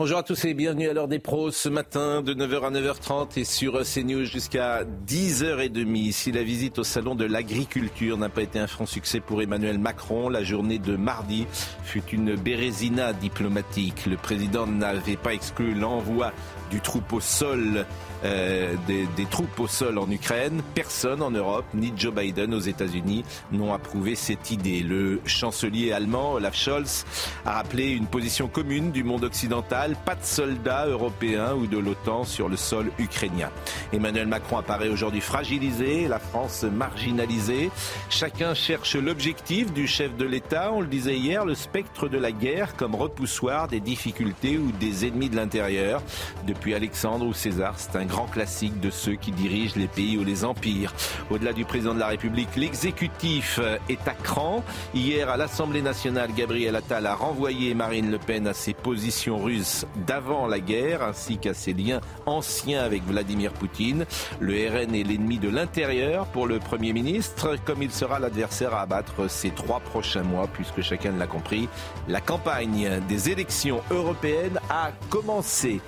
Bonjour à tous et bienvenue à l'heure des pros ce matin de 9h à 9h30 et sur CNews jusqu'à 10h30. Si la visite au salon de l'agriculture n'a pas été un franc succès pour Emmanuel Macron, la journée de mardi fut une bérésina diplomatique. Le président n'avait pas exclu l'envoi du troupeau sol euh, des, des, troupes au sol en Ukraine. Personne en Europe, ni Joe Biden aux États-Unis, n'ont approuvé cette idée. Le chancelier allemand Olaf Scholz a rappelé une position commune du monde occidental, pas de soldats européens ou de l'OTAN sur le sol ukrainien. Emmanuel Macron apparaît aujourd'hui fragilisé, la France marginalisée. Chacun cherche l'objectif du chef de l'État, on le disait hier, le spectre de la guerre comme repoussoir des difficultés ou des ennemis de l'intérieur. Depuis Alexandre ou César, c'est un grand classique de ceux qui dirigent les pays ou les empires. Au-delà du président de la République, l'exécutif est à cran. Hier, à l'Assemblée nationale, Gabriel Attal a renvoyé Marine Le Pen à ses positions russes d'avant la guerre, ainsi qu'à ses liens anciens avec Vladimir Poutine. Le RN est l'ennemi de l'intérieur pour le Premier ministre, comme il sera l'adversaire à abattre ces trois prochains mois, puisque chacun l'a compris, la campagne des élections européennes a commencé.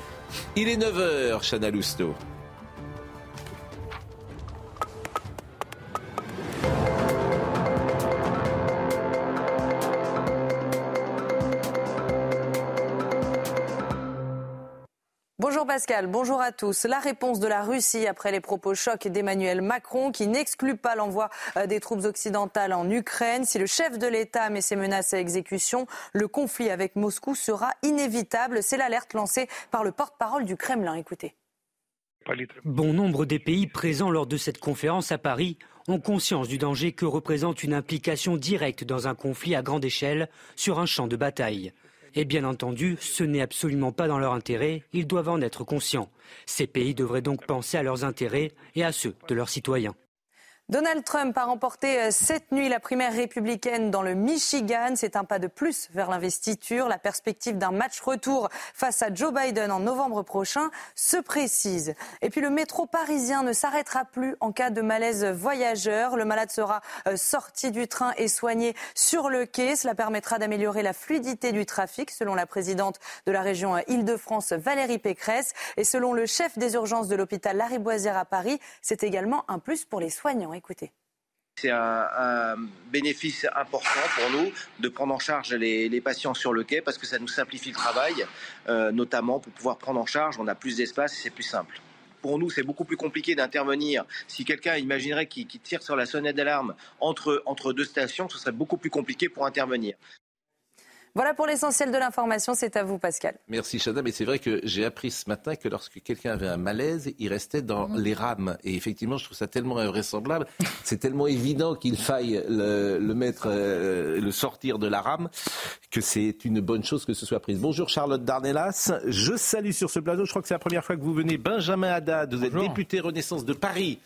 Il est 9h, Chana Lousteau. Bonjour Pascal, bonjour à tous. La réponse de la Russie après les propos chocs d'Emmanuel Macron qui n'exclut pas l'envoi euh, des troupes occidentales en Ukraine. Si le chef de l'État met ses menaces à exécution, le conflit avec Moscou sera inévitable. C'est l'alerte lancée par le porte-parole du Kremlin. Écoutez. Bon nombre des pays présents lors de cette conférence à Paris ont conscience du danger que représente une implication directe dans un conflit à grande échelle sur un champ de bataille. Et bien entendu, ce n'est absolument pas dans leur intérêt, ils doivent en être conscients. Ces pays devraient donc penser à leurs intérêts et à ceux de leurs citoyens. Donald Trump a remporté cette nuit la primaire républicaine dans le Michigan. C'est un pas de plus vers l'investiture. La perspective d'un match retour face à Joe Biden en novembre prochain se précise. Et puis le métro parisien ne s'arrêtera plus en cas de malaise voyageur. Le malade sera sorti du train et soigné sur le quai. Cela permettra d'améliorer la fluidité du trafic, selon la présidente de la région Île-de-France, Valérie Pécresse. Et selon le chef des urgences de l'hôpital Lariboisière à Paris, c'est également un plus pour les soignants. C'est un, bénéfice important pour nous de prendre en charge les, patients sur le quai parce que ça nous simplifie le travail, euh, notamment pour pouvoir prendre en charge, on a plus d'espace et c'est plus simple. Pour nous, c'est beaucoup plus compliqué d'intervenir. Si quelqu'un imaginerait qu'il qui tire sur la sonnette d'alarme entre, entre deux stations, ce serait beaucoup plus compliqué pour intervenir. Voilà pour l'essentiel de l'information. C'est à vous, Pascal. Merci, Chana. Mais c'est vrai que j'ai appris ce matin que lorsque quelqu'un avait un malaise, il restait dans mmh. les rames. Et effectivement, je trouve ça tellement invraisemblable. c'est tellement évident qu'il faille le, le mettre, euh, le sortir de la rame, que c'est une bonne chose que ce soit prise. Bonjour, Charlotte Darnelas. Je salue sur ce plateau. Je crois que c'est la première fois que vous venez. Benjamin Haddad, vous êtes Bonjour. député Renaissance de Paris.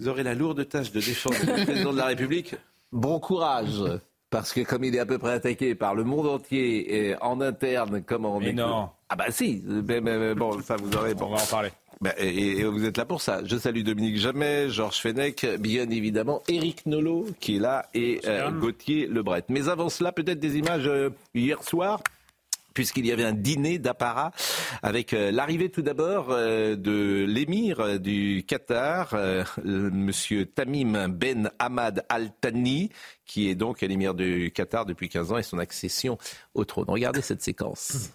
Vous aurez la lourde tâche de défendre le président de la République. Bon courage parce que comme il est à peu près attaqué par le monde entier et en interne comme en mais non ah bah si mais, mais, mais, bon ça vous aurez bon. on va en parler bah, et, et, vous êtes là pour ça. Je salue Dominique Jamais, Georges Fenech, bien évidemment, Éric Nolot qui est là et euh, Gauthier Lebret. Mais avant cela, peut-être des images euh, hier soir puisqu'il y avait un dîner d'apparat avec euh, l'arrivée tout d'abord euh, de l'émir euh, du Qatar, monsieur Tamim Ben Hamad Al Thani, qui est donc l'émir du Qatar depuis 15 ans et son accession au trône. Regardez cette séquence.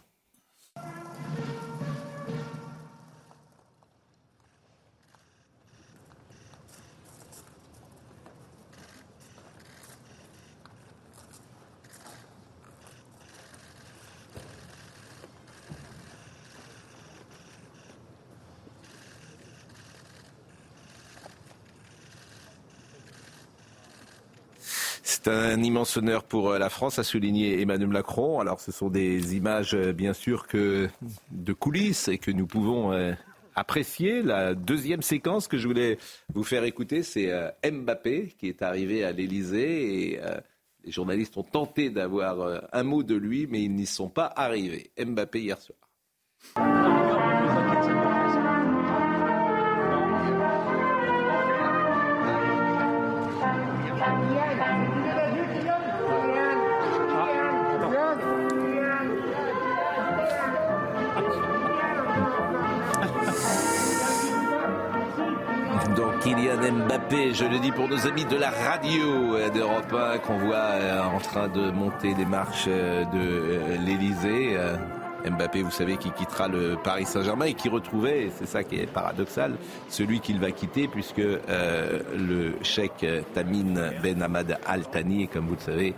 C'est un immense honneur pour euh, la France, a souligné Emmanuel Macron. Alors, ce sont des images, euh, bien sûr, que de coulisses et que nous pouvons euh, apprécier. La deuxième séquence que je voulais vous faire écouter, c'est Mbappé qui est arrivé à l'Elysée et les journalistes ont tenté d'avoir un mot de lui, mais ils n'y sont pas arrivés. Mbappé hier soir. Mbappé, je le dis pour nos amis de la radio d'Europe 1 qu'on voit euh, en train de monter les marches euh, de euh, l'Elysée. Mbappé, vous savez, qui quittera le Paris Saint-Germain et qui retrouvait, c'est ça qui est paradoxal, celui qu'il va quitter puisque le cheikh Tamine Ben Hamad Al Thani, comme vous le savez,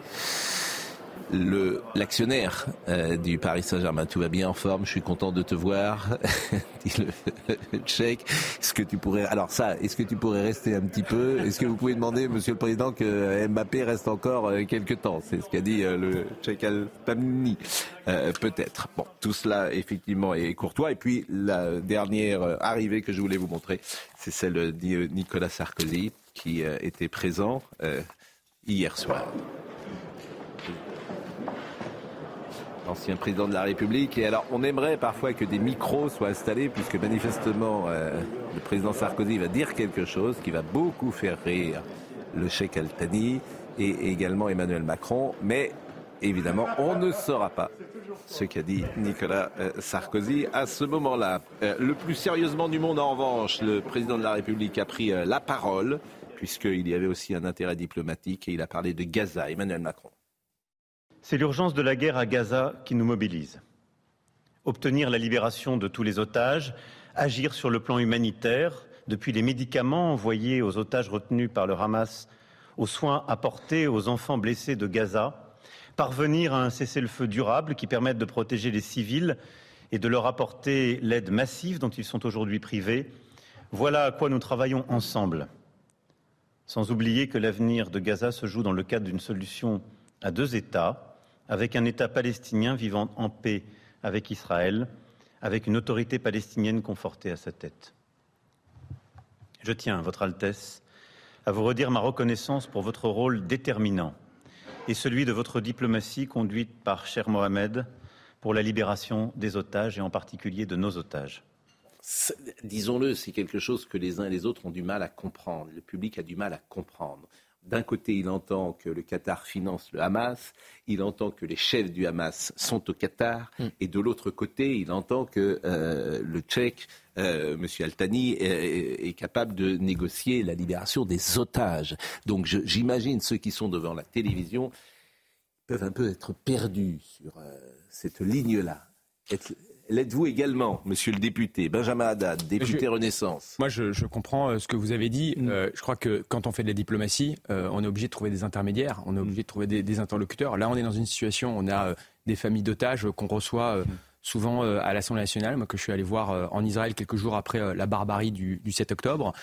l'actionnaire euh, du Paris Saint-Germain. Tout va bien en forme, je suis content de te voir. dit le, tchèque. Est-ce que tu pourrais alors ça, est-ce que tu pourrais rester un petit peu? Est-ce que vous pouvez demander monsieur le président que Mbappé reste encore euh, quelques temps? C'est ce qu'a dit euh, le tchèque Altamni. peut-être. Bon, tout cela effectivement est courtois et puis la dernière arrivée que je voulais vous montrer, c'est celle de Nicolas Sarkozy qui était présent hier soir. Ancien président de la République. Et alors, on aimerait parfois que des micros soient installés, puisque manifestement, euh, le président Sarkozy va dire quelque chose qui va beaucoup faire rire le cheikh Al-Thani et également Emmanuel Macron. Mais évidemment, on ne saura pas ce qu'a dit Nicolas euh, Sarkozy à ce moment-là. Euh, le plus sérieusement du monde, en revanche, le président de la République a pris la parole, puisqu'il y avait aussi un intérêt diplomatique, et il a parlé de Gaza. Emmanuel Macron. C'est l'urgence de la guerre à Gaza qui nous mobilise. Obtenir la libération de tous les otages, agir sur le plan humanitaire, depuis les médicaments envoyés aux otages retenus par le Hamas, aux soins apportés aux enfants blessés de Gaza, parvenir à un cessez-le-feu durable qui permette de protéger les civils et de leur apporter l'aide massive dont ils sont aujourd'hui privés, voilà à quoi nous travaillons ensemble. Sans oublier que l'avenir de Gaza se joue dans le cadre d'une solution à deux États, avec un État palestinien vivant en paix avec Israël, avec une autorité palestinienne confortée à sa tête. Je tiens, Votre Altesse, à vous redire ma reconnaissance pour votre rôle déterminant et celui de votre diplomatie conduite par cher Mohamed pour la libération des otages et en particulier de nos otages. Disons-le, c'est quelque chose que les uns et les autres ont du mal à comprendre. Le public a du mal à comprendre. D'un côté, il entend que le Qatar finance le Hamas, il entend que les chefs du Hamas sont au Qatar, mm. et de l'autre côté, il entend que euh, le Tchèque, euh, M. Altani, est, capable de négocier la libération des otages. Donc j'imagine ceux qui sont devant la télévision peuvent un peu être perdus sur euh, cette ligne-là. L'êtes-vous également, monsieur le député Benjamin Haddad, député Renaissance Moi, je, comprends euh, ce que vous avez dit. Mm. Euh, je crois que quand on fait de la diplomatie, euh, on est obligé de trouver des intermédiaires, on est obligé de trouver des, interlocuteurs. Là, on est dans une situation, on a des familles d'otages qu'on reçoit. souvent à l'Assemblée nationale, moi que je suis allé voir en Israël quelques jours après la barbarie du, 7 octobre,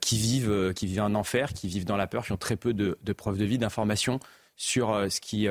qui vivent qui vivent un enfer, qui vivent dans la peur, qui ont très peu de, preuves de vie, d'informations sur ce qui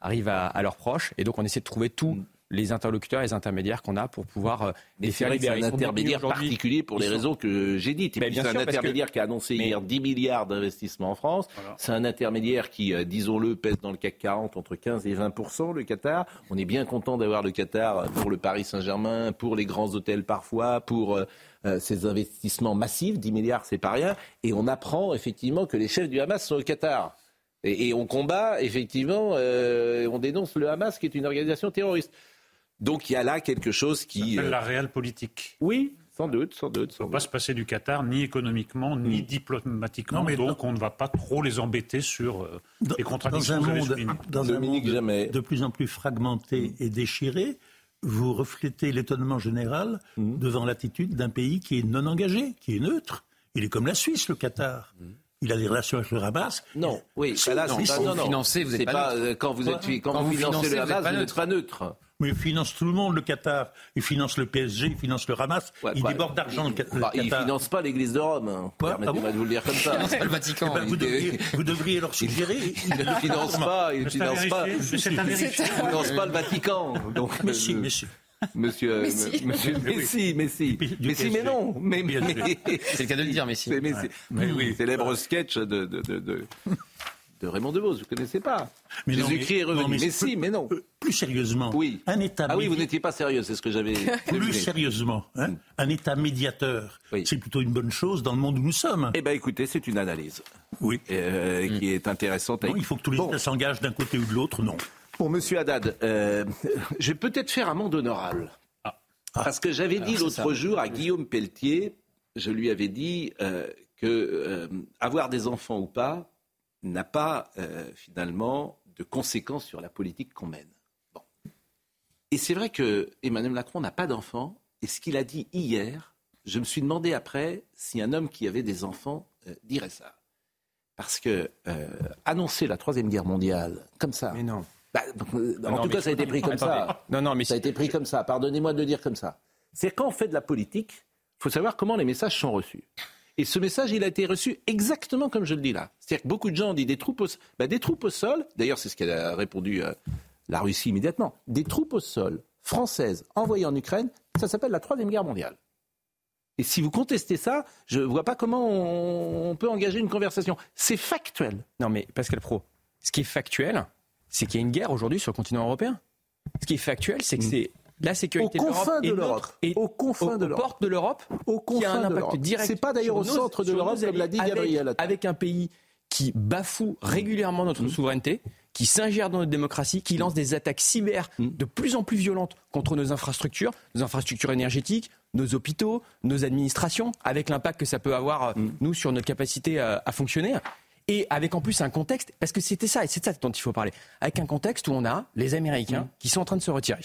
arrive à, à, leurs proches. Et donc on essaie de trouver tout mm les interlocuteurs, et les intermédiaires qu'on a pour pouvoir euh, les faire libérer. C'est un intermédiaire particulier pour les raisons que j'ai dites. C'est un intermédiaire qui a annoncé hier 10 milliards d'investissements en France. C'est un intermédiaire qui, euh, disons-le, pèse dans le CAC 40 entre 15 et 20% le Qatar. On est bien content d'avoir le Qatar pour le Paris Saint-Germain, pour les grands hôtels parfois, pour euh, ces investissements massifs. 10 milliards, c'est pas rien. Et on apprend effectivement que les chefs du Hamas sont au Qatar. Et, on combat, effectivement, on dénonce le Hamas qui est une organisation terroriste. Donc il y a là quelque chose qui. Ça la euh, réelle politique. Oui, sans doute, sans doute. On ne va pas se passer du Qatar ni économiquement ni diplomatiquement. mais donc on ne va pas trop les embêter sur euh, les contradictions. Dans un monde, dans un monde de plus en plus fragmenté et déchiré, vous reflétez l'étonnement général mm. devant l'attitude d'un pays qui est non engagé, qui est neutre. Il est comme la Suisse, le Qatar. Il a des relations avec le Hamas. Non, oui, là, c'est pas, non, non. Financé, vous n'êtes pas, pas, euh, quand vous êtes quand, vous, financez le Hamas, vous n'êtes pas neutre. Mais il finance tout le monde, le Qatar. Il finance le PSG, il finance le Hamas. il déborde d'argent, le, Qatar. Il ne finance pas l'Église de Rome. Hein. Permettez-moi ah de vous le dire comme ça. le Vatican. Eh ben, vous, devriez, vous, devriez, leur suggérer. Il ne finance pas. Il ne finance pas. Il finance pas le Vatican. Donc, mais si, mais si. Monsieur, Messi. monsieur Messi, Messi, Messi, mais non, mais, c'est le cas de le dire, Messi. C'est Messi. Mais oui, célèbre sketch de, de, de, de de Raymond DeVos, vous ne connaissez pas. Jésus-Christ est revenu. mais, si, mais non. Plus sérieusement, oui. un État. Ah oui, vous n'étiez pas sérieux, c'est ce que j'avais. plus sérieusement, hein, mm. un État médiateur, c'est plutôt une bonne chose dans le monde où nous sommes. Eh bien, écoutez, c'est une analyse. Oui. Euh, mm. Qui est intéressante. Non, il faut que tous les États s'engagent d'un côté ou de l'autre, non. Pour Monsieur Haddad, euh, je vais peut-être faire un monde honorable. Ah. Parce que j'avais dit l'autre jour à Guillaume Pelletier, je lui avais dit euh, que avoir des enfants ou pas, n'a pas euh, finalement de conséquences sur la politique qu'on mène. Bon. Et c'est vrai que Emmanuel Macron n'a pas d'enfants. Et ce qu'il a dit hier, je me suis demandé après si un homme qui avait des enfants euh, dirait ça. Parce que euh, annoncer la troisième guerre mondiale comme ça. Mais non. Bah, en tout cas, ça a été pris comme ça. Non, non, mais ça a été pris comme ça. Pardonnez-moi de le dire comme ça. C'est quand on fait de la politique, il faut savoir comment les messages sont reçus. Et ce message, il a été reçu exactement comme je le dis là. C'est-à-dire que beaucoup de gens ont dit des troupes au, bah, des troupes au sol, d'ailleurs c'est ce qu'a a répondu euh, la Russie immédiatement, des troupes au sol françaises envoyées en Ukraine, ça s'appelle la Troisième Guerre mondiale. Et si vous contestez ça, je ne vois pas comment on, peut engager une conversation. C'est factuel. Non mais Pascal Pro, ce qui est factuel, c'est qu'il y a une guerre aujourd'hui sur le continent européen. Ce qui est factuel, c'est que mm. c'est la sécurité de l'Europe et, aux confins de l'Europe, portes de l'Europe, qui a un impact direct. C'est pas d'ailleurs au centre de l'Europe comme l'a dit Gabriel. Avec, un pays qui bafoue régulièrement notre mmh. souveraineté, qui s'ingère dans notre démocratie, qui lance des attaques cyber mmh. de plus en plus violentes contre nos infrastructures, nos infrastructures énergétiques, nos hôpitaux, nos administrations, avec l'impact que ça peut avoir, euh, mmh. nous, sur notre capacité à, à fonctionner et avec en plus un contexte, parce que c'était ça, et c'est ça dont il faut parler, avec un contexte où on a les Américains qui sont en train de se retirer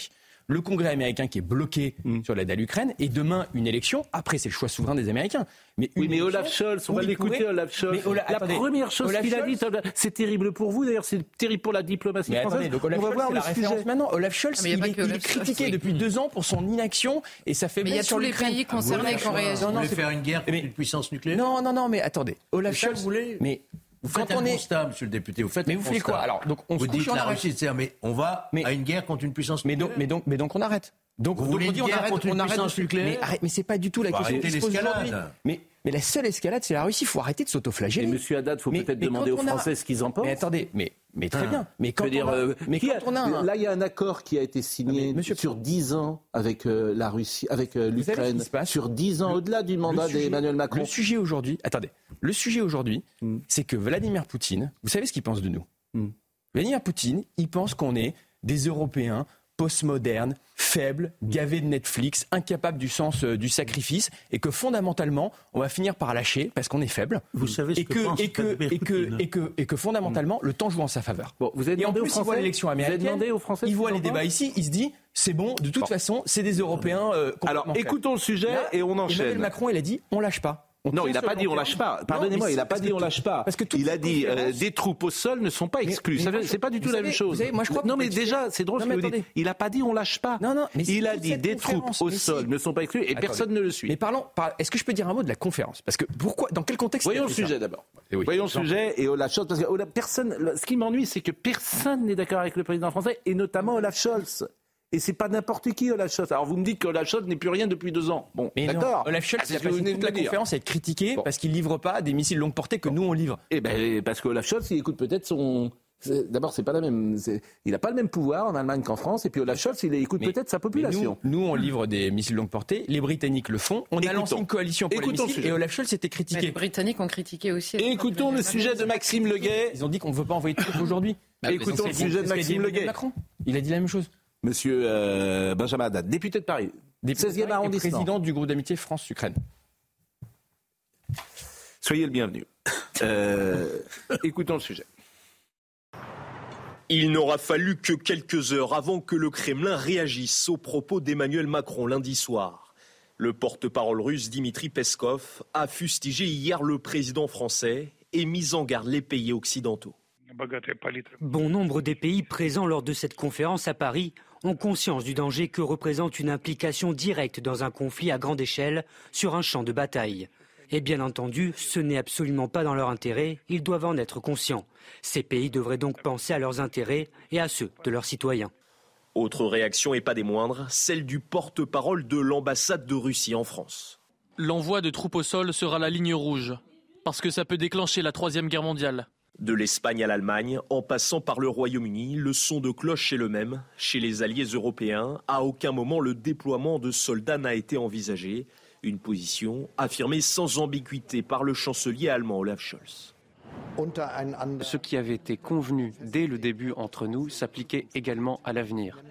le Congrès américain qui est bloqué mm. sur l'aide à l'Ukraine, et demain une élection. Après, c'est le choix souverain des Américains. Mais oui, mais Olaf Scholz, on va l'écouter, Olaf Scholz. la première chose qu'il a dit, c'est terrible pour vous, d'ailleurs, c'est terrible pour la diplomatie française. donc Olaf on va voir la référence maintenant. Olaf Scholz, il, est, critiqué depuis deux ans pour son inaction et ça fait. Mais il y a tous les pays concernés qui ont réagi. Vous voulez faire une guerre contre une puissance nucléaire Non, non, non, mais attendez. Olaf Scholz, mais vous faites un constat, monsieur le député. Vous faites mais vous faites quoi Alors, donc on vous dites la Russie, mais on va à une guerre contre une puissance nucléaire. Mais donc, mais donc on arrête. Donc, vous voulez dire on arrête, on arrête puissance nucléaire Mais, arrête, mais c'est pas du tout la question qui se pose aujourd'hui. Mais, mais la seule escalade, c'est la Russie. Il faut arrêter de s'autoflageller. Et Monsieur Haddad, il faut peut-être demander aux Français ce qu'ils en pensent. Mais attendez, mais, mais très ah. bien. Mais quand, on, a, euh, mais quand on a là, il y a un accord qui a été signé ah, sur 10 ans avec euh, la Russie, avec euh, l'Ukraine, sur 10 ans au-delà du mandat d'Emmanuel Macron. Le sujet aujourd'hui, attendez, le sujet aujourd'hui, hmm. c'est que Vladimir Poutine, vous savez ce qu'il pense de nous hmm. Vladimir Poutine, il pense qu'on est des Européens postmoderne, faible, gavé de Netflix, incapable du sens euh, du sacrifice, et que fondamentalement, on va finir par lâcher parce qu'on est faible. Vous savez ce et que, que et que, et que, et que, et que fondamentalement, le temps joue en sa faveur. Bon, vous avez et en plus, il voit l'élection américaine, aux Français il voit les débats ici, il se dit, c'est bon, de toute façon, c'est des Européens. Euh, Alors, écoutons le sujet et on enchaîne. Emmanuel Macron, il a dit, on lâche pas non, il n'a pas dit on lâche pas. Pardonnez-moi, il n'a pas dit on lâche pas. Parce que il a dit euh, des troupes au sol ne sont pas exclues. C'est pas du tout la même chose. non, mais déjà, c'est drôle ce que vous dites. Il n'a pas dit on lâche pas. Non, non, il a dit des troupes au sol ne sont pas exclues et personne ne le suit. Mais parlons. Est-ce que je peux dire un mot de la conférence? Parce que pourquoi Dans quel contexte Voyons le sujet d'abord. Eh Voyons le sujet et Olaf Scholz. Parce que personne. Ce qui m'ennuie, c'est que personne n'est d'accord avec le président français et notamment Olaf Scholz. Et c'est pas n'importe qui Olaf Scholz. Alors vous me dites qu'Olaf Scholz n'est plus rien depuis deux ans. Bon, d'accord. Olaf Scholz, ah, a passé toute la conférence à être critiqué parce qu'il livre pas des missiles longue portée que nous on livre. Eh ben parce qu'Olaf Scholz, il écoute peut-être son D'abord, c'est pas la même. Il n'a pas le même pouvoir en Allemagne qu'en France. Et puis Olaf Scholz, il écoute peut-être sa population. Nous, on livre des missiles longue portée. Les Britanniques le font. On a lancé une coalition pour les missiles et Olaf Scholz était critiqué. les Britanniques ont critiqué aussi. Écoutons le sujet de Maxime Leguet. Ils ont dit qu'on ne veut pas envoyer de troupes aujourd'hui. Écoutons le sujet de Maxime Leguet. Macron. Il a dit la même chose. Monsieur euh, Benjamin Haddad, député de Paris, 16e arrondissement. président du groupe d'amitié France-Ukraine. Soyez le bienvenu. Euh, écoutons le sujet. Il n'aura fallu que quelques heures avant que le Kremlin réagisse aux propos d'Emmanuel Macron lundi soir. Le porte-parole russe Dimitri Peskov a fustigé hier le président français et mis en garde les pays occidentaux. Bon nombre des pays présents lors de cette conférence à Paris ont conscience du danger que représente une implication directe dans un conflit à grande échelle sur un champ de bataille. Et bien entendu, ce n'est absolument pas dans leur intérêt, ils doivent en être conscients. Ces pays devraient donc penser à leurs intérêts et à ceux de leurs citoyens. Autre réaction et pas des moindres, celle du porte-parole de l'ambassade de Russie en France. L'envoi de troupes au sol sera la ligne rouge, parce que ça peut déclencher la Troisième Guerre mondiale. De l'Espagne à l'Allemagne, en passant par le Royaume-Uni, le son de cloche est le même. Chez les alliés européens, à aucun moment le déploiement de soldats n'a été envisagé. Une position affirmée sans ambiguïté par le chancelier allemand Olaf Scholz. Ce qui avait été convenu dès le début entre nous s'appliquait également à l'avenir,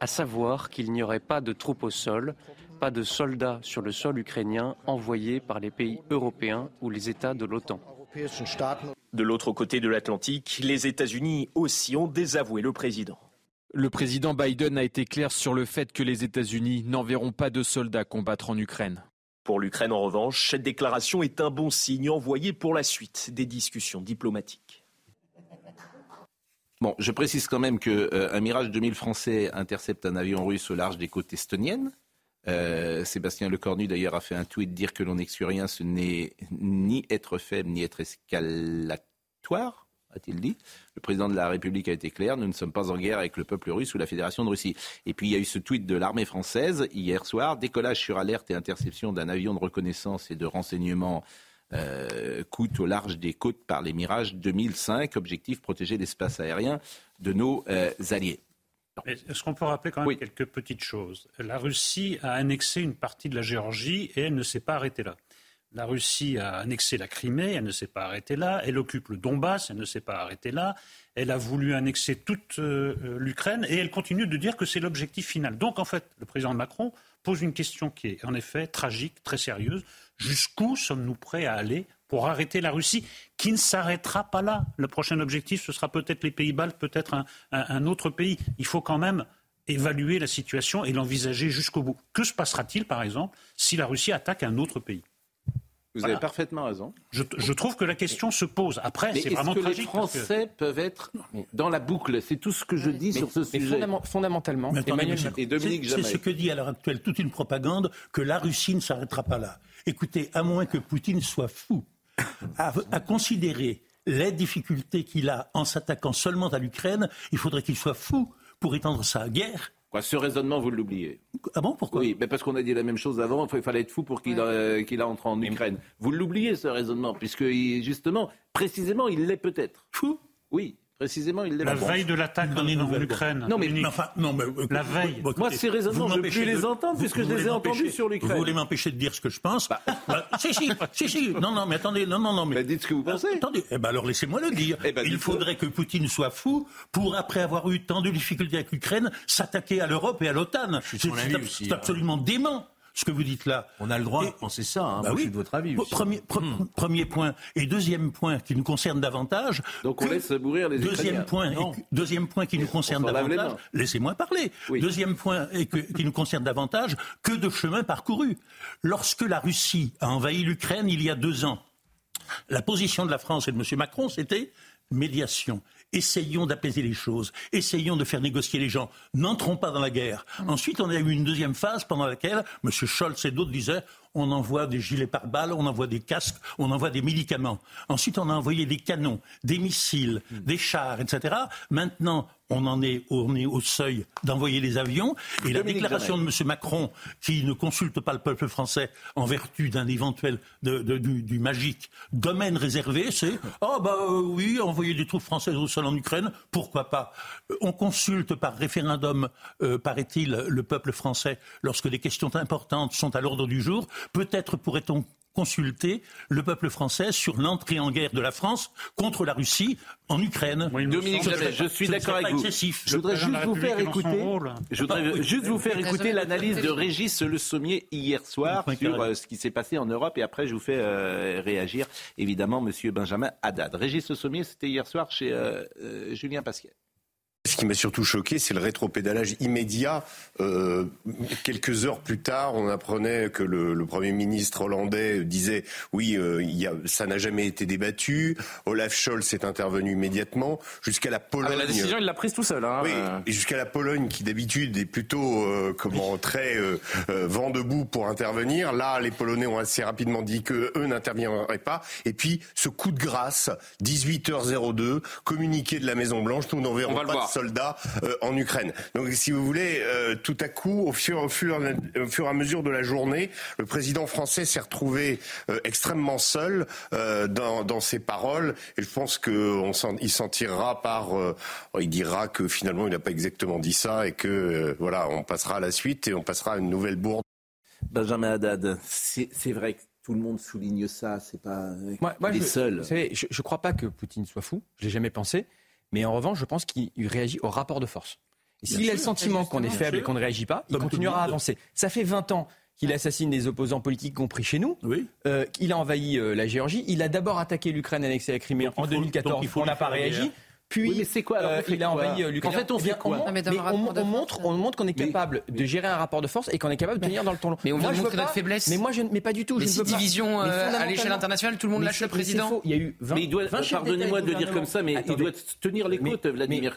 à savoir qu'il n'y aurait pas de troupes au sol, pas de soldats sur le sol ukrainien envoyés par les pays européens ou les États de l'OTAN. De l'autre côté de l'Atlantique, les États-Unis aussi ont désavoué le président. Le président Biden a été clair sur le fait que les États-Unis n'enverront pas de soldats combattre en Ukraine. Pour l'Ukraine, en revanche, cette déclaration est un bon signe envoyé pour la suite des discussions diplomatiques. Bon, je précise quand même qu'un euh, Mirage 2000 français intercepte un avion russe au large des côtes estoniennes. Euh, Sébastien Lecornu d'ailleurs a fait un tweet dire que l'on n'exclut rien, ce n'est ni être faible ni être escalatoire a-t-il dit. Le président de la République a été clair, nous ne sommes pas en guerre avec le peuple russe ou la Fédération de Russie. Et puis il y a eu ce tweet de l'armée française hier soir, décollage sur alerte et interception d'un avion de reconnaissance et de renseignement euh, coûte au large des côtes par les Mirages 2005, objectif protéger l'espace aérien de nos euh, alliés. Est-ce qu'on peut rappeler quand même quelques petites choses? La Russie a annexé une partie de la Géorgie et elle ne s'est pas arrêtée là. La Russie a annexé la Crimée, elle ne s'est pas arrêtée là. Elle occupe le Donbass, elle ne s'est pas arrêtée là. Elle a voulu annexer toute euh, euh, l'Ukraine et elle continue de dire que c'est l'objectif final. Donc en fait, le président Macron pose une question qui est en effet tragique, très sérieuse. Jusqu'où sommes-nous prêts à aller pour arrêter la Russie, qui ne s'arrêtera pas là Le prochain objectif, ce sera peut-être les Pays-Baltes, peut-être un autre pays. Il faut quand même évaluer la situation et l'envisager jusqu'au bout. Que se passera-t-il, par exemple, si la Russie attaque un autre pays? Vous avez parfaitement raison. Je, trouve que la question se pose. Après, c'est vraiment que tragique. Les Français peuvent être dans la boucle? C'est tout ce que je dis sur ce sujet. fondamentalement, et Dominique C'est ce que dit à l'heure actuelle toute une propagande que la Russie ne s'arrêtera pas là. Écoutez, à moins que Poutine soit fou, à, à considérer les difficultés qu'il a en s'attaquant seulement à l'Ukraine, il faudrait qu'il soit fou pour étendre sa guerre Quoi, ce raisonnement, vous l'oubliez. Ah bon Pourquoi? Oui, mais parce qu'on a dit la même chose avant, il fallait être fou pour qu'il euh, entre en Ukraine. Vous l'oubliez, ce raisonnement, puisque justement, précisément, il l'est peut-être. Fou? Oui. Précisément, il La veille de l'attaque en, Ukraine. Non, mais, enfin, non, mais la veille. Moi, ces raisonnements, je ne veux plus les entendre puisque je les ai entendus sur l'Ukraine. Vous voulez m'empêcher de dire ce que je pense bah. bah si, si, si, si. Non, non, mais attendez, non, non, non. Mais bah, dites ce que vous pensez. Attendez, eh ben alors laissez-moi le dire. Eh ben, il faudrait que Poutine soit fou pour, après avoir eu tant de difficultés avec l'Ukraine, s'attaquer à l'Europe et à l'OTAN. C'est absolument dément ce que vous dites là. On a le droit de penser ça, hein, bah oui. de votre avis. Premier, hmm. premier, point. Et deuxième point qui nous concerne davantage. Donc on laisse mourir les deuxième point, Deuxième point qui nous concerne davantage. Laissez-moi parler. Deuxième point et qui nous concerne davantage, que de chemin parcouru. Lorsque la Russie a envahi l'Ukraine il y a deux ans, la position de la France et de M. Macron, c'était médiation. Essayons d'apaiser les choses, essayons de faire négocier les gens, n'entrons pas dans la guerre. Mm. Ensuite, on a eu une deuxième phase pendant laquelle M. Scholz et d'autres disaient on envoie des gilets pare-balles, on envoie des casques, on envoie des médicaments. Ensuite, on a envoyé des canons, des missiles, mm. des chars, etc. Maintenant, on en est, on est au seuil d'envoyer les avions. Et la déclaration de M. Macron, qui ne consulte pas le peuple français en vertu d'un éventuel du, magique domaine réservé, c'est oh bah euh, oui, envoyer des troupes françaises au sol en Ukraine, pourquoi pas? On consulte par référendum, euh, paraît-il, le peuple français lorsque des questions importantes sont à l'ordre du jour. Peut-être pourrait-on consulter le peuple français sur l'entrée en guerre de la France contre la Russie en Ukraine. Dominique je suis d'accord avec vous. Je voudrais juste vous faire écouter, je voudrais juste vous faire écouter l'analyse de Régis Le Sommier hier soir sur euh, ce qui s'est passé en Europe et après je vous fais euh, réagir évidemment Monsieur Benjamin Haddad. Régis Le Sommier, c'était hier soir chez euh, Julien Pasquier. Ce qui m'a surtout choqué, c'est le rétropédalage immédiat. Euh, quelques heures plus tard, on apprenait que le, le Premier ministre hollandais disait oui, euh, il y a, ça n'a jamais été débattu. Olaf Scholz est intervenu immédiatement jusqu'à la Pologne. Ah, la décision, il l'a prise tout seul. Hein, oui, et jusqu'à la Pologne qui d'habitude est plutôt euh, comment très euh, vent debout pour intervenir. Là, les Polonais ont assez rapidement dit que eux n'interviendraient pas. Et puis ce coup de grâce, 18h02, communiqué de la Maison Blanche, nous n'enverrons pas de soldats en Ukraine. Donc si vous voulez, tout à coup, au fur, au, fur, au fur et à mesure de la journée, le président français s'est retrouvé extrêmement seul dans, dans ses paroles. Et je pense qu'il s'en tirera par. il dira que finalement il n'a pas exactement dit ça et que voilà, on passera à la suite et on passera à une nouvelle bourde. Benjamin Haddad, c'est vrai que tout le monde souligne ça, c'est pas moi, les seuls. Vous savez, je ne crois pas que Poutine soit fou, je l'ai jamais pensé, mais en revanche, je pense qu'il réagit au rapport de force. Et s'il a le sentiment qu'on est faible et qu'on ne réagit pas, il continuera à avancer. Ça fait 20 ans qu'il assassine des opposants politiques, compris chez nous. Oui. Euh, il a envahi euh, la Géorgie. Il a d'abord attaqué l'Ukraine, annexé la Crimée en 2014. on n'a pas réagi. Puis, mais c'est quoi alors, euh, il a envahi euh, l'Ukraine. En fait, on fait quoi on, mais on, montre, on montre qu'on est capable de gérer un rapport de force et qu'on est capable de tenir dans le temps long. Mais on moi, montrer notre faiblesse. Mais moi, je, mais pas du tout. Mais je si division euh, à l'échelle internationale, tout le monde lâche le président. Il y a eu 20. Mais il doit, pardonnez-moi de le dire comme ça, mais il doit tenir les côtes, Vladimir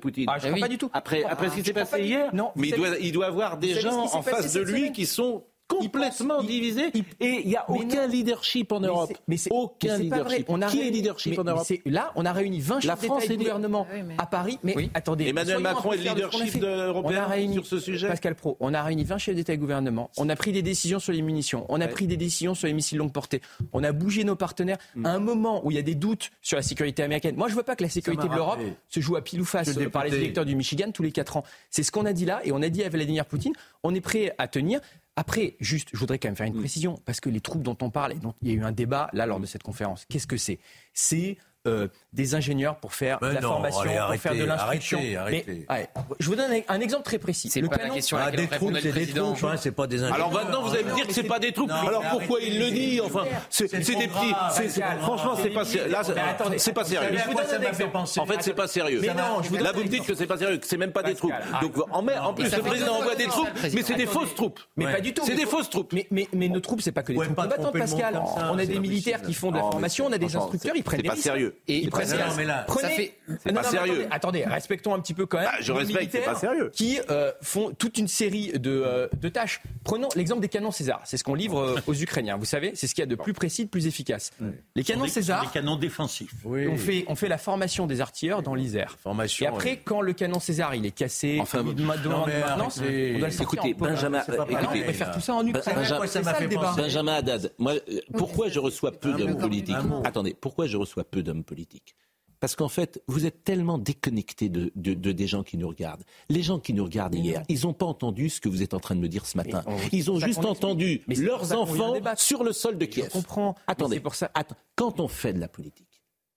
Poutine. Ah, je crois pas du tout. Après, après ce qui s'est passé hier. Non. Mais il doit avoir des gens en face de lui qui sont complètement divisé et il n'y a aucun leadership en Europe. Mais c'est aucun leadership. On a Qui est leadership en Europe Là, on a réuni 20 chefs d'État et de gouvernement à Paris. Mais attendez, Emmanuel Macron est le leadership européen sur ce sujet. Pascal Pro, on a réuni 20 chefs d'État et de gouvernement. On a pris des décisions sur les munitions. On a pris des décisions sur les missiles longue portée. On a bougé nos partenaires hmm. à un moment où il y a des doutes sur la sécurité américaine. Moi, je ne veux pas que la sécurité de l'Europe se joue à pile ou face par les électeurs du Michigan tous les 4 ans. C'est ce qu'on a dit là et on a dit à Vladimir Poutine, on est prêt à tenir. Après, juste, je voudrais quand même faire une précision, parce que les troupes dont on parle, et dont il y a eu un débat là lors de cette conférence, qu'est-ce que c'est? C'est euh, des ingénieurs pour faire de la formation, pour faire de l'instruction. Arrêtez, Mais, je vous donne un, exemple très précis. C'est pas la question à ah, des troupes, c'est des troupes, hein, c'est pas des ingénieurs. Alors maintenant, vous allez me dire que c'est pas des troupes. Alors pourquoi il le dit Enfin, c'est des petits. Franchement, c'est pas sérieux. Là, c'est pas sérieux. En fait, c'est pas sérieux. Là, vous me dites que c'est pas sérieux, que c'est même pas des troupes. Donc en plus, le président envoie des troupes, mais c'est des fausses troupes. Mais pas du tout. C'est des fausses troupes. Mais nos troupes, c'est pas que des troupes combattantes, Pascal. On a des militaires qui font de la formation, on a des instructeurs, ils prennent des C'est pas sérieux. Et ils prennent mais là, ça fait... C'est pas sérieux. Attendez, respectons un petit peu quand même. Ah, je respecte, c'est pas sérieux. Qui euh, font toute une série de, euh, de tâches. Prenons l'exemple des canons César. C'est ce qu'on livre euh, aux Ukrainiens. Vous savez, c'est ce qu'il y a de plus précis, de plus efficace. Les canons César. Les canons défensifs. On, fait, on fait la formation des artilleurs dans l'Isère. Et après, quand le canon César il est cassé, enfin, il demande maintenance, on doit le Écoutez, Benjamin, écoutez, on faire tout ça en Ukraine. Benjamin Haddad, moi, pourquoi je reçois peu d'hommes politiques Attendez, pourquoi je reçois peu d'hommes politiques parce qu'en fait, vous êtes tellement déconnecté de, des gens qui nous regardent. Les gens qui nous regardent hier, ils n'ont pas entendu ce que vous êtes en train de me dire ce matin. ils ont juste entendu leurs enfants sur le sol de Kiev. Je comprends. Attendez, pour ça. quand on fait de la politique,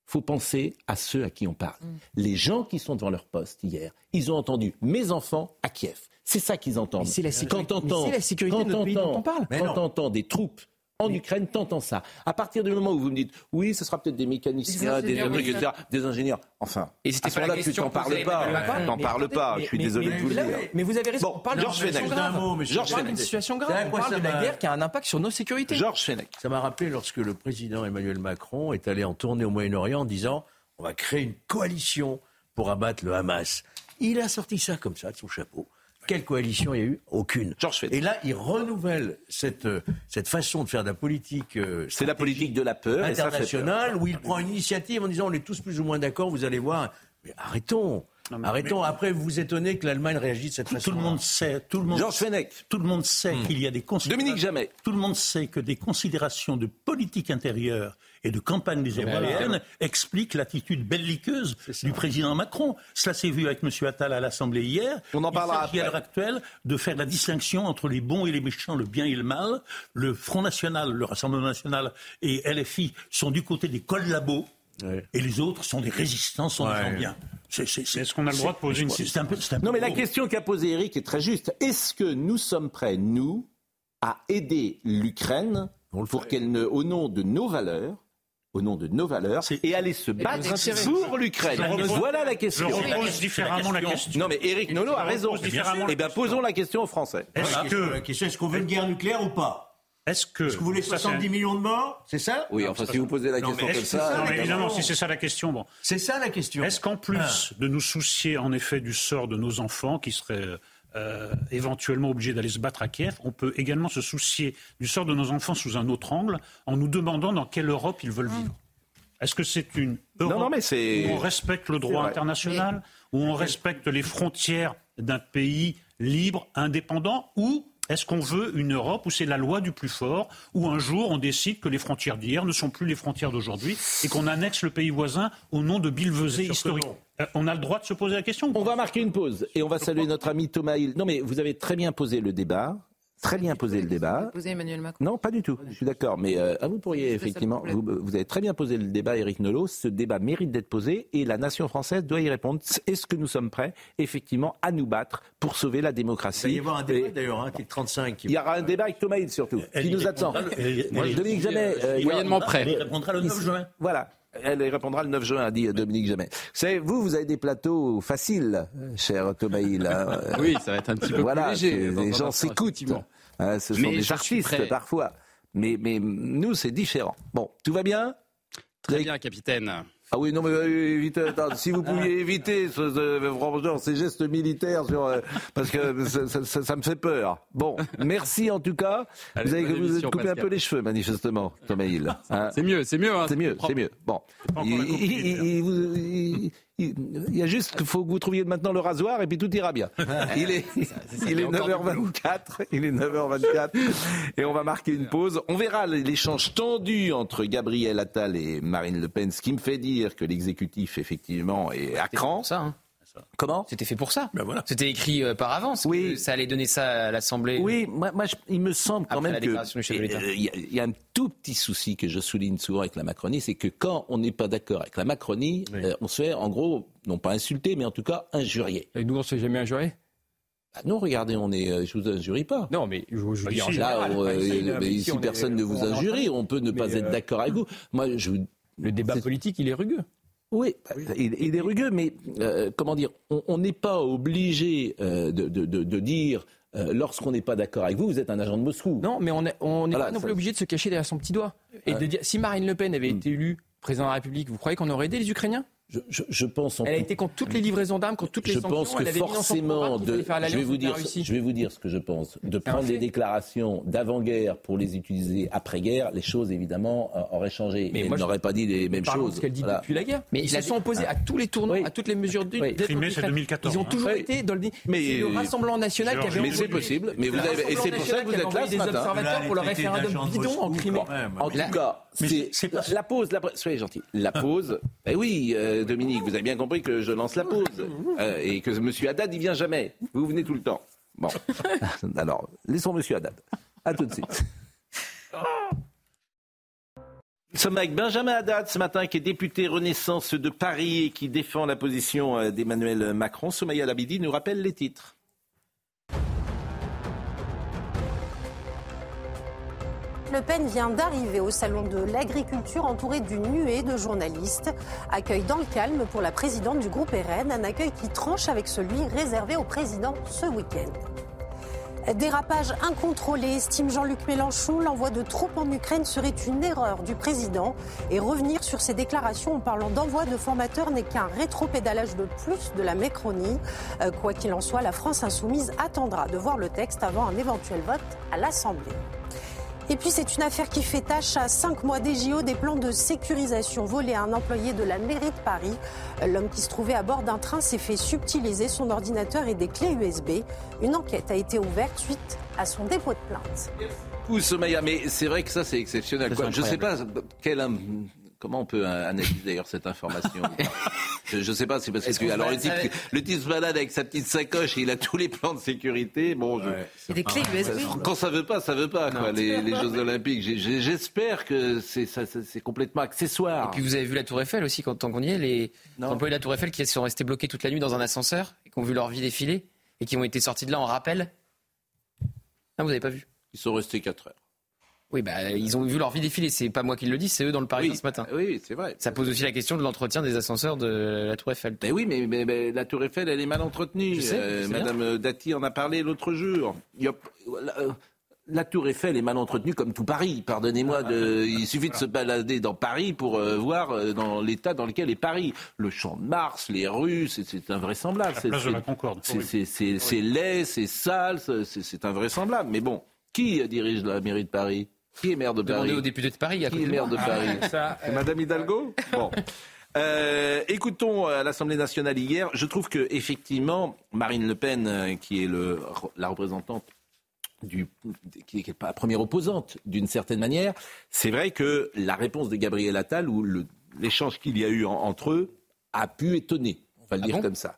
faut penser à ceux à qui on parle. Mm. Les gens qui sont devant leur poste hier, ils ont entendu mes enfants à Kiev. C'est ça qu'ils entendent. C'est la, sécurité, quand la sécurité de notre pays dont on parle. Quand on entend des troupes en Ukraine tentant ça. À partir du moment où vous me dites oui, ce sera peut-être des mécaniciens, des, ingénieurs, des ingénieurs. Enfin, et c'était pas la question. Tu n'en parles pas. T'en parles pas. Je suis désolé de vous le dire. Mais vous avez raison. on parle d'une situation grave. Georges Fenech. situation grave. On parle de la guerre qui a un impact sur nos sécurités. Georges Fenech. Ça m'a rappelé lorsque le président Emmanuel Macron est allé en tournée au Moyen-Orient en disant on va créer une coalition pour abattre le Hamas. Il a sorti ça comme ça de son chapeau. Quelle coalition il y a eu? Aucune. Et là, il renouvelle cette, euh, cette façon de faire de la politique. Euh, c'est la politique de la peur. Internationale, où il prend une initiative en disant on est tous plus ou moins d'accord, vous allez voir. Mais arrêtons. Arrêtons. Après, vous vous étonnez que l'Allemagne réagisse de cette façon. Tout le monde sait. Tout le monde. Georges Fenech. Tout le monde sait hmm. qu'il y a des considérations. Dominique Jamais. Tout le monde sait que des considérations de politique intérieure et de campagne des Européennes expliquent l'attitude belliqueuse du président Macron. Cela s'est vu avec M. Attal à l'Assemblée hier. On en parlera Il s'agit à l'heure actuelle de faire la distinction entre les bons et les méchants, le bien et le mal. Le Front National, le Rassemblement National et LFI sont du côté des collabos. Et les autres sont des résistants, sont des gens bien. Est-ce qu'on a le droit de poser une question Non, mais la question qu'a posée Eric est très juste. Est-ce que nous sommes prêts, nous, à aider l'Ukraine pour qu'elle ne, au nom de nos valeurs, au nom de nos valeurs et aller se battre pour l'Ukraine Voilà la question. Je repose différemment la question. Non mais Eric Nolot a raison. Eh bien posons la question aux Français. Est-ce que la question est-ce qu'on veut une guerre nucléaire ou pas? Est-ce que, est-ce que vous voulez 70 millions de morts? C'est ça? Oui, enfin, si vous posez la question comme ça. Non, mais évidemment, si c'est ça la question, bon. C'est ça la question. Est-ce qu'en plus ah. de nous soucier, en effet, du sort de nos enfants qui seraient euh, éventuellement obligés d'aller se battre à Kiev, on peut également se soucier du sort de nos enfants sous un autre angle en nous demandant dans quelle Europe ils veulent vivre. Est-ce que c'est une Europe où on respecte le droit international, où on respecte les frontières d'un pays libre, indépendant, ou est-ce qu'on veut une Europe où c'est la loi du plus fort, où un jour on décide que les frontières d'hier ne sont plus les frontières d'aujourd'hui et qu'on annexe le pays voisin au nom de billevesées historiques euh, On a le droit de se poser la question On va marquer une pause et on va saluer notre ami Thomas Hill. Non mais vous avez très bien posé le débat très bien posé le débat. Emmanuel Macron. Non, pas du tout. Je suis d'accord. Mais euh, vous pourriez effectivement, vous, avez très bien posé le débat, Éric Nolot. Ce débat mérite d'être posé et la nation française doit y répondre. Est-ce que nous sommes prêts, effectivement, à nous battre pour sauver la démocratie Il va y avoir un débat d'ailleurs, hein, qui est 35. Il y aura un débat avec Thomas Hill surtout, qui nous attend. Dominique Jamais. Euh, moyennement prêt. Il répondra le 9 juin. Voilà. Elle répondra le 9 juin, dit Dominique Jamais. Vous savez, vous, vous avez des plateaux faciles, cher Thomas Hill. Hein. oui, ça va être un petit peu voilà, plus léger. Les gens s'écoutent. Hein, ce sont des artistes parfois. Mais, mais nous, c'est différent. Bon, tout va bien? Très bien, capitaine. Ah oui, non, mais euh, attends, si vous pouviez éviter ce, ce, ces gestes militaires, sur, euh, parce que ça, ça, ça, me fait peur. Bon, merci en tout cas. Allez, vous avez vous êtes coupé un peu les cheveux, manifestement, Thomas Hill. Hein. C'est mieux, c'est mieux. Hein, c'est mieux, c'est mieux. Bon, il, il y a juste qu'il faut que vous trouviez maintenant le rasoir et puis tout ira bien. Il est, il est 9h24, il est 9h24 et on va marquer une pause. On verra l'échange tendu entre Gabriel Attal et Marine Le Pen, ce qui me fait dire que l'exécutif effectivement est à cran. Ça, hein. Comment C'était fait pour ça. Ben voilà. C'était écrit euh, par avance. Oui. ça allait donner ça à l'Assemblée. Oui, moi, il me semble quand même qu'il euh, y, a un tout petit souci que je souligne souvent avec la Macronie, c'est que quand on n'est pas d'accord avec la Macronie, euh, on se fait en gros, non pas insulter, mais en tout cas injurier. Et nous, on se fait jamais injurier? Bah non, regardez, on est, je vous injurie pas. Non, mais je, vous dis en général. Là, ici, personne ne vous injurie. On peut ne pas être d'accord avec vous. Moi, je Le débat politique, il est rugueux. Oui, Il, est rugueux, mais euh, comment dire, on n'est pas obligé euh, de, dire euh, lorsqu'on n'est pas d'accord avec vous, vous êtes un agent de Moscou. Non, mais on n'est pas non plus obligé de se cacher derrière son petit doigt et de dire si Marine Le Pen avait hmm. été élue président de la République, vous croyez qu'on aurait aidé les Ukrainiens? Je, pense. Elle a été contre toutes les livraisons d'armes, contre toutes les je sanctions. pense que forcément, de, je vais vous dire, je vais vous dire ce que je pense. De prendre des déclarations d'avant-guerre pour les utiliser après-guerre, les choses évidemment euh, auraient changé. Mais elle n'aurait pas dit les mêmes choses. ce qu'elle dit depuis la guerre. Mais ils se sont opposés à tous les tournois, à toutes les mesures de oui. c'est 2014. Ils ont toujours été dans le. Mais le Rassemblement national qui avait. Mais c'est possible. Mais vous avez et c'est pour ça que vous êtes là ce matin. observateurs pour le référendum bidon en Crimée. En tout cas, c'est la pause. Soyez gentil. La pause. Eh oui, euh, Dominique, vous avez bien compris que je lance la pause euh, et que M. Haddad, il vient jamais. Vous venez tout le temps. Bon, alors, laissons M. Haddad. À tout de suite. Nous sommes avec Benjamin Haddad ce matin, qui est député Renaissance de Paris et qui défend la position euh, d'Emmanuel Macron. Somaya Labidi nous rappelle les titres. Le Pen vient d'arriver au salon de l'agriculture entouré d'une nuée de journalistes. Accueil dans le calme pour la présidente du groupe RN, un accueil qui tranche avec celui réservé au président ce week-end. Dérapage incontrôlé, estime Jean-Luc Mélenchon. L'envoi de troupes en Ukraine serait une erreur du président. Et revenir sur ses déclarations en parlant d'envoi de formateurs n'est qu'un rétropédalage de plus de la Mécronie. Euh, quoi qu'il en soit, la France insoumise attendra de voir le texte avant un éventuel vote à l'Assemblée. Et puis c'est une affaire qui fait tâche à cinq mois des JO, des plans de sécurisation volés à un employé de la mairie de Paris. L'homme qui se trouvait à bord d'un train s'est fait subtiliser son ordinateur et des clés USB. Une enquête a été ouverte suite à son dépôt de plainte. Somaya, mais c'est vrai que ça c'est exceptionnel. Je ne sais pas quel Comment on peut analyser d'ailleurs cette information Je ne sais pas, c'est parce que, alors le type, le type se balade avec sa petite sacoche et il a tous les plans de sécurité. Bon, je, des clés USB. Quand ça veut pas, ça veut pas. Quoi, les, les, Jeux Olympiques. J'espère que c'est complètement accessoire. Et puis vous avez vu la Tour Eiffel aussi quand tant qu'on y est, les employés de la Tour Eiffel qui sont restés bloqués toute la nuit dans un ascenseur et qui ont vu leur vie défiler et qui ont été sortis de là en rappel. Ah, vous n'avez pas vu Ils sont restés 4 heures. Oui, bah, ils ont vu leur vie défiler. C'est pas moi qui le dis, c'est eux dans le Paris ce matin. Oui, c'est vrai. Ça pose aussi la question de l'entretien des ascenseurs de la Tour Eiffel. Mais oui, mais, mais- mais la Tour Eiffel, elle est mal entretenue. Je sais, Euh, Madame Dati en a parlé l'autre jour. Il y a- la, euh, la Tour Eiffel est mal entretenue comme tout Paris. Pardonnez-moi, de- il suffit de se balader dans Paris pour euh, voir euh, dans l'état dans lequel est Paris. Le Champ de Mars, les rues, c'est- c'est invraisemblable. La C'est- place de c'est- la Concorde, c'est- laid, c'est sale, c'est invraisemblable. Mais bon, qui dirige la mairie de Paris? Qui est maire de Demandez Paris aux députés de Paris. à Qui est maire de. Paris euh, Madame Hidalgo Bon. Euh, écoutons à l'Assemblée nationale hier. Je trouve que effectivement, Marine Le Pen, euh, qui est le, la représentante du, qui est la première opposante d'une certaine manière, c'est vrai que la réponse de Gabriel Attal ou l'échange qu'il y a eu en- entre eux a pu étonner. On va le Ah dire bon? comme ça.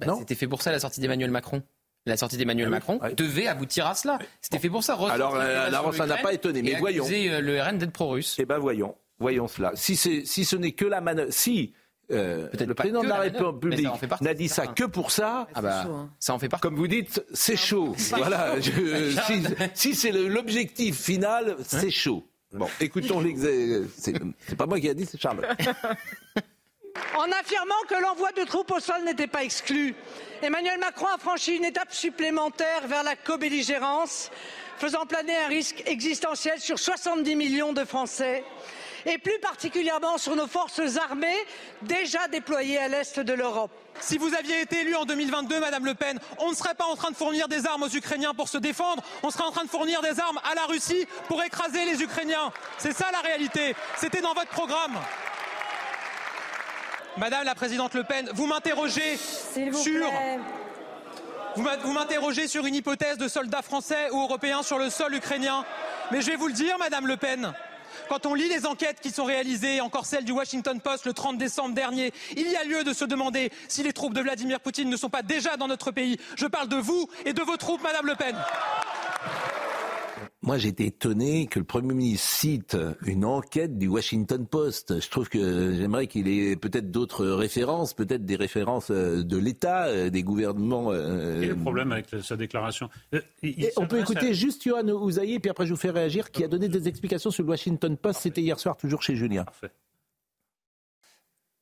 Bah, C'était fait pour ça la sortie d'Emmanuel Macron. La sortie d'Emmanuel Macron devait aboutir à cela. C'était fait pour ça. Ah Alors, euh, alors, ça n'a pas étonné, mais et voyons. euh, le RN d'être pro-russe. Eh ben voyons, voyons cela. Si, c'est- si ce n'est que la manœuvre, si euh, le président de la, République n'a dit ça que pour ça, Ah bah, ça en fait partie. comme vous dites, c'est chaud. voilà. je- si si c'est l'objectif final, c'est chaud. Bon, écoutons. C'est c'est pas moi qui a dit, c'est Charles. En affirmant que l'envoi de troupes au sol n'était pas exclu, Emmanuel Macron a franchi une étape supplémentaire vers la co-belligérance, faisant planer un risque existentiel sur 70 millions de Français, et plus particulièrement sur nos forces armées déjà déployées à l'est de l'Europe. Si vous aviez été élu en 2022, Madame Le Pen, on ne serait pas en train de fournir des armes aux Ukrainiens pour se défendre, on serait en train de fournir des armes à la Russie pour écraser les Ukrainiens. C'est ça la réalité. C'était dans votre programme. Madame la Présidente Le Pen, vous m'interrogez sur... vous m'interrogez sur une hypothèse de soldats français ou européens sur le sol ukrainien. Mais je vais vous le dire, Madame Le Pen. Quand on lit les enquêtes qui sont réalisées, encore celle du Washington Post le 30 décembre dernier, il y a lieu de se demander si les troupes de Vladimir Poutine ne sont pas déjà dans notre pays. Je parle de vous et de vos troupes, Madame Le Pen. Moi, j'étais étonné que le Premier ministre cite une enquête du Washington Post. Je trouve que j'aimerais qu'il ait peut-être d'autres références, peut-être des références euh, de l'État, euh, des gouvernements. euh, Quel est le problème avec sa déclaration Euh, il- il Et on peut s'adresse à- écouter juste Johan Ouzaï, puis après je vous fais réagir, qui a donné des explications sur le Washington Post. C'était hier soir, toujours chez Julien.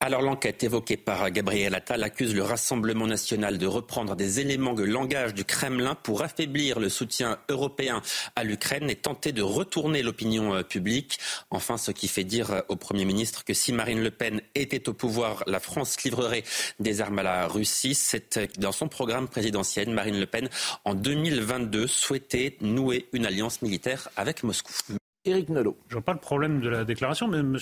Alors l'enquête évoquée par Gabriel Attal accuse le Rassemblement national de reprendre des éléments de langage du Kremlin pour affaiblir le soutien européen à l'Ukraine et tenter de retourner l'opinion euh, publique. Enfin, ce qui fait dire euh, au Premier ministre que si Marine Le Pen était au pouvoir, la France livrerait des armes à la Russie. C'est euh, dans son programme présidentiel, Marine Le Pen, en 2022, souhaitait nouer une alliance militaire avec Moscou. Éric Nolot. Je vois pas le problème de la déclaration, mais M.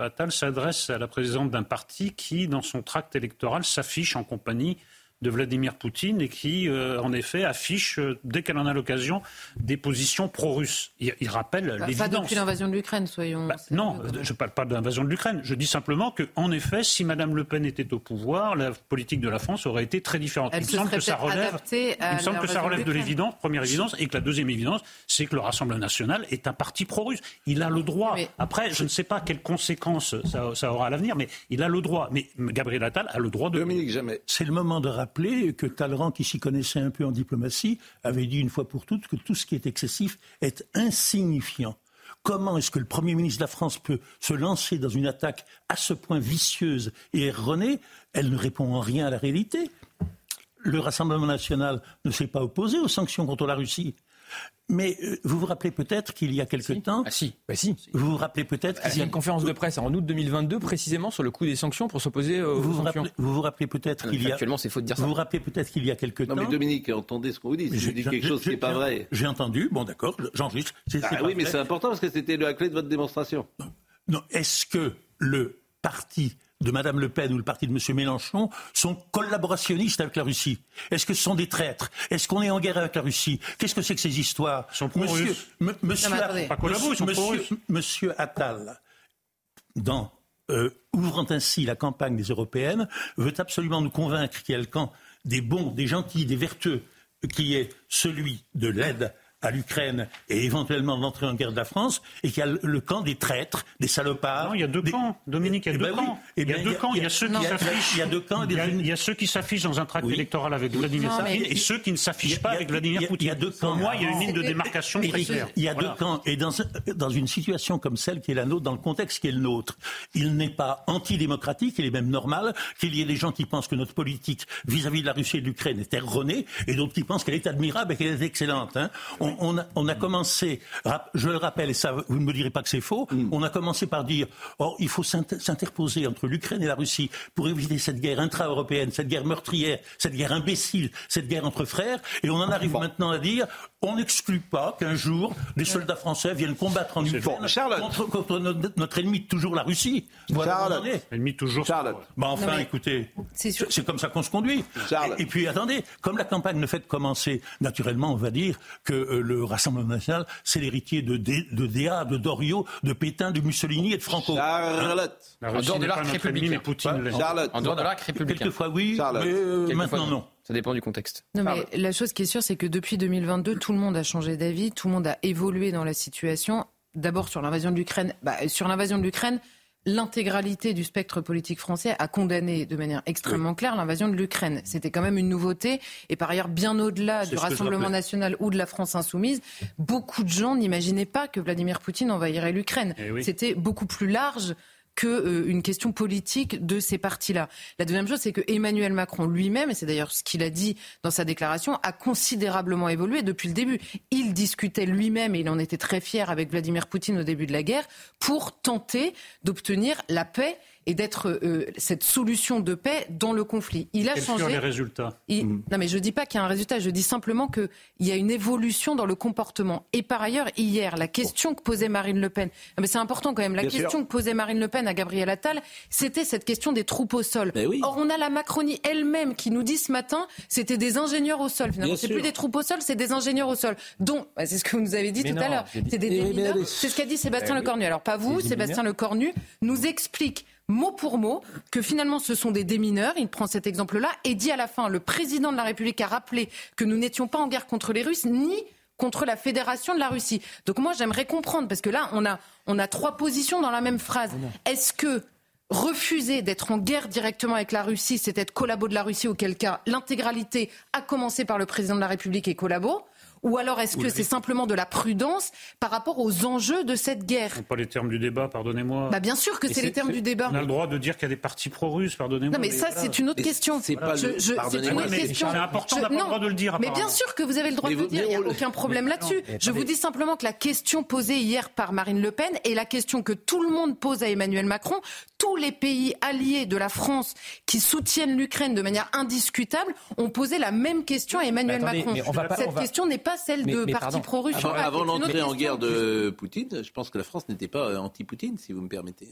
Attal s'adresse à la présidente d'un parti qui, dans son tract électoral, s'affiche en compagnie de Vladimir Poutine et qui, euh, en effet, affiche, euh, dès qu'elle en a l'occasion, des positions pro-russes. Il, il rappelle Bah, Pas l'évidence. depuis l'invasion de l'Ukraine, soyons. Bah, non, je ne parle pas de l'invasion de l'Ukraine. Je dis simplement que, en effet, si Mme Le Pen était au pouvoir, la politique de la France aurait été très différente. Elle il me se semble que ça relève, il me semble que ça relève de l'évidence, première évidence, et que la deuxième évidence, c'est que le Rassemblement national est un parti pro-russe. Il a le droit. Après, je ne sais pas quelles conséquences ça, ça aura à l'avenir, mais il a le droit. Mais Gabriel Attal a le droit de. Dominique Jamais. C'est le moment de rappeler que Talleyrand, qui s'y connaissait un peu en diplomatie, avait dit une fois pour toutes que tout ce qui est excessif est insignifiant. Comment est-ce que le Premier ministre de la France peut se lancer dans une attaque à ce point vicieuse et erronée? Elle ne répond en rien à la réalité. Le Rassemblement national ne s'est pas opposé aux sanctions contre la Russie. Mais euh, vous vous rappelez peut-être qu'il y a quelque temps. Ah si, bah si. Vous vous rappelez peut-être Il qu'il y a une conférence de presse en août 2022 précisément sur le coût des sanctions pour s'opposer aux vous vous sanctions. rappelez, vous vous rappelez peut-être qu'il y a. Actuellement, c'est faux de dire Vous ça. vous rappelez peut-être qu'il y a quelque Non temps. mais Dominique, entendez ce qu'on vous dit. Si J'ai- vous dites quelque chose qui n'est pas vrai. J'ai entendu, bon d'accord, j'enregistre. Ah pas oui, mais vrai. c'est important parce que c'était la clé de votre démonstration. Non, est-ce que le parti de Mme Le Pen ou le parti de M. Mélenchon sont collaborationnistes avec la Russie. Est-ce que ce sont des traîtres? Est-ce qu'on est en guerre avec la Russie? Qu'est-ce que c'est que ces histoires? Pro-russes. Monsieur, monsieur, sont monsieur Attal, dans, euh, ouvrant ainsi la campagne des européennes, veut absolument nous convaincre qu'il y a le camp des bons, des gentils, des vertueux, qui est celui de l'aide à l'Ukraine et éventuellement d'entrer en guerre de la France, et qu'il y a le camp des traîtres, des salopards. Non, il y a deux camps, Dominique, il y a Eh deux ben oui. camps. Eh Il y a deux camps, il y a ceux qui s'affichent. il y a deux camps et des- Il y a- il y a ceux qui s'affichent dans un tract Oui. électoral avec Vladimir mais Poutine et ceux qui ne s'affichent pas a- avec Vladimir Poutine. Il y a deux camps. Pour moi, il y a une ligne de démarcation très claire. Il y a Voilà. deux camps. Et dans, dans une situation comme celle qui est la nôtre, dans le contexte qui est le nôtre, il n'est pas antidémocratique, il est même normal qu'il y ait des gens qui pensent que notre politique vis-à-vis de la Russie et de l'Ukraine est erronée et d'autres qui pensent qu'elle est admirable et qu'elle est excellente. hein. On, on a, on a commencé, je le rappelle, et ça, vous ne me direz pas que c'est faux, on a commencé par dire oh, il faut s'inter- s'interposer entre l'Ukraine et la Russie pour éviter cette guerre intra-européenne, cette guerre meurtrière, cette guerre imbécile, cette guerre entre frères. Et on en arrive maintenant à dire on n'exclut pas qu'un jour des soldats français viennent combattre en Ukraine contre, contre notre, notre ennemi, toujours la Russie. Voilà. Ennemi toujours. Bah enfin, mais- écoutez, C'est comme ça qu'on se conduit. Et, et puis attendez, comme la campagne ne fait que commencer, naturellement, on va dire que euh, le Rassemblement national, c'est l'héritier de, Dé- de Déa, de Dorio, de Pétain, de Mussolini et de Franco. Charlotte. La En dehors de l'arc républicain. mais Poutine. Charlotte. En dehors de l'arc républicain. Quelquefois oui, Charlotte. mais euh, Quelquefois, maintenant non. Ça dépend du contexte. Non, mais la chose qui est sûre, c'est que depuis 2022, tout le monde a changé d'avis, tout le monde a évolué dans la situation. D'abord sur l'invasion de l'Ukraine. Bah, sur l'invasion de l'Ukraine, l'intégralité du spectre politique français a condamné de manière extrêmement claire l'invasion de l'Ukraine. C'était quand même une nouveauté. Et par ailleurs, bien au-delà du Rassemblement national ou de la France insoumise, beaucoup de gens n'imaginaient pas que Vladimir Poutine envahirait l'Ukraine. Eh oui. C'était beaucoup plus large que euh, une question politique de ces partis-là. La deuxième chose, c'est que Emmanuel Macron lui-même, et c'est d'ailleurs ce qu'il a dit dans sa déclaration, a considérablement évolué depuis le début. Il discutait lui-même, et il en était très fier avec Vladimir Poutine au début de la guerre, pour tenter d'obtenir la paix et d'être euh, cette solution de paix dans le conflit. Il a Quels changé. furent les résultats? Il- Non, mais je dis pas qu'il y a un résultat. Je dis simplement qu'il y a une évolution dans le comportement. Et par ailleurs, hier, la question que posait Marine Le Pen, non, mais c'est important quand même, la Bien question sûr. que posait Marine Le Pen à Gabriel Attal, c'était cette question des troupes au sol. Oui. Or, on a la Macronie elle-même qui nous dit ce matin, c'était des ingénieurs au sol. Finalement, c'est plus des troupes au sol, c'est des ingénieurs au sol. Donc, bah, c'est ce que vous nous avez dit Mais tout non, à l'heure. C'est des Eh, allez. C'est ce qu'a dit Sébastien Eh oui. Lecornu. Alors, pas vous, C'est des Sébastien. Lecornu nous explique mot pour mot que finalement ce sont des démineurs. Il prend cet exemple-là et dit à la fin, le président de la République a rappelé que nous n'étions pas en guerre contre les Russes ni contre la Fédération de la Russie. Donc moi j'aimerais comprendre, parce que là on a, on a trois positions dans la même phrase. Est-ce que refuser d'être en guerre directement avec la Russie, c'est être collabo de la Russie, auquel cas l'intégralité, a commencé par le président de la République, est collabo? Ou alors est-ce que c'est simplement de la prudence par rapport aux enjeux de cette guerre? Ce sont pas les termes du débat, pardonnez-moi. bah bien sûr que c'est les termes du débat. On a le droit de dire qu'il y a des partis pro-russes, pardonnez-moi. Non mais ça voilà. c'est une autre question. c'est pas Je- le- je- c'est une autre question. c'est important, on Je- n'a pas le droit de le dire, Mais bien sûr que vous avez le droit Mais de le dire, il n'y a aucun problème là-dessus. Je vous dis simplement que la question posée hier par Marine Le Pen est la question que tout le monde pose à Emmanuel Macron. Tous les pays alliés de la France qui soutiennent l'Ukraine de manière indiscutable ont posé la même question à Emmanuel Macron. Cette question n'est pas celle Mais- de mais parti pardon. pro-russe. Avant, pas, avant l'entrée en guerre de Poutine, je pense que la France n'était pas anti-Poutine, si vous me permettez.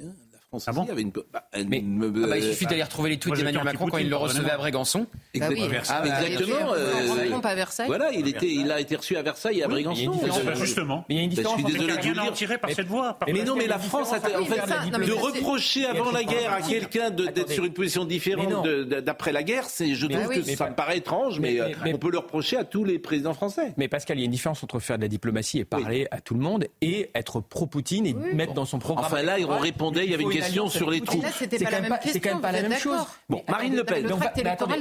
La France Ah aussi bon avait une. bah, elle Mais me- ah bah, il suffit d'aller retrouver les tweets d'Emmanuel Macron quand il le recevait à. Brégançon. Bah oui. Exactement. Ah bah, Exactement, et- euh, à Versailles. Voilà, il, était, il a été reçu à Versailles et à Oui, Brégançon. il y a une différence. Bah, justement. Mais il y a une bah, je différence suis entre désolé de le dire. par cette voie. Mais non, mais Il y a la France, en fait, de reprocher avant la guerre à quelqu'un d'être sur une position différente d'après la guerre, c'est, je trouve oui. que ça me paraît étrange, mais, euh, mais- on peut le reprocher à tous les présidents français. Mais Pascal, il y a une différence entre faire de la diplomatie et parler à tout le monde et être pro-Poutine et mettre dans son programme. Enfin là, on répondait, il y avait une question sur les troupes. C'est quand même pas- quand même pas la même chose. Bon, Marine Le Pen.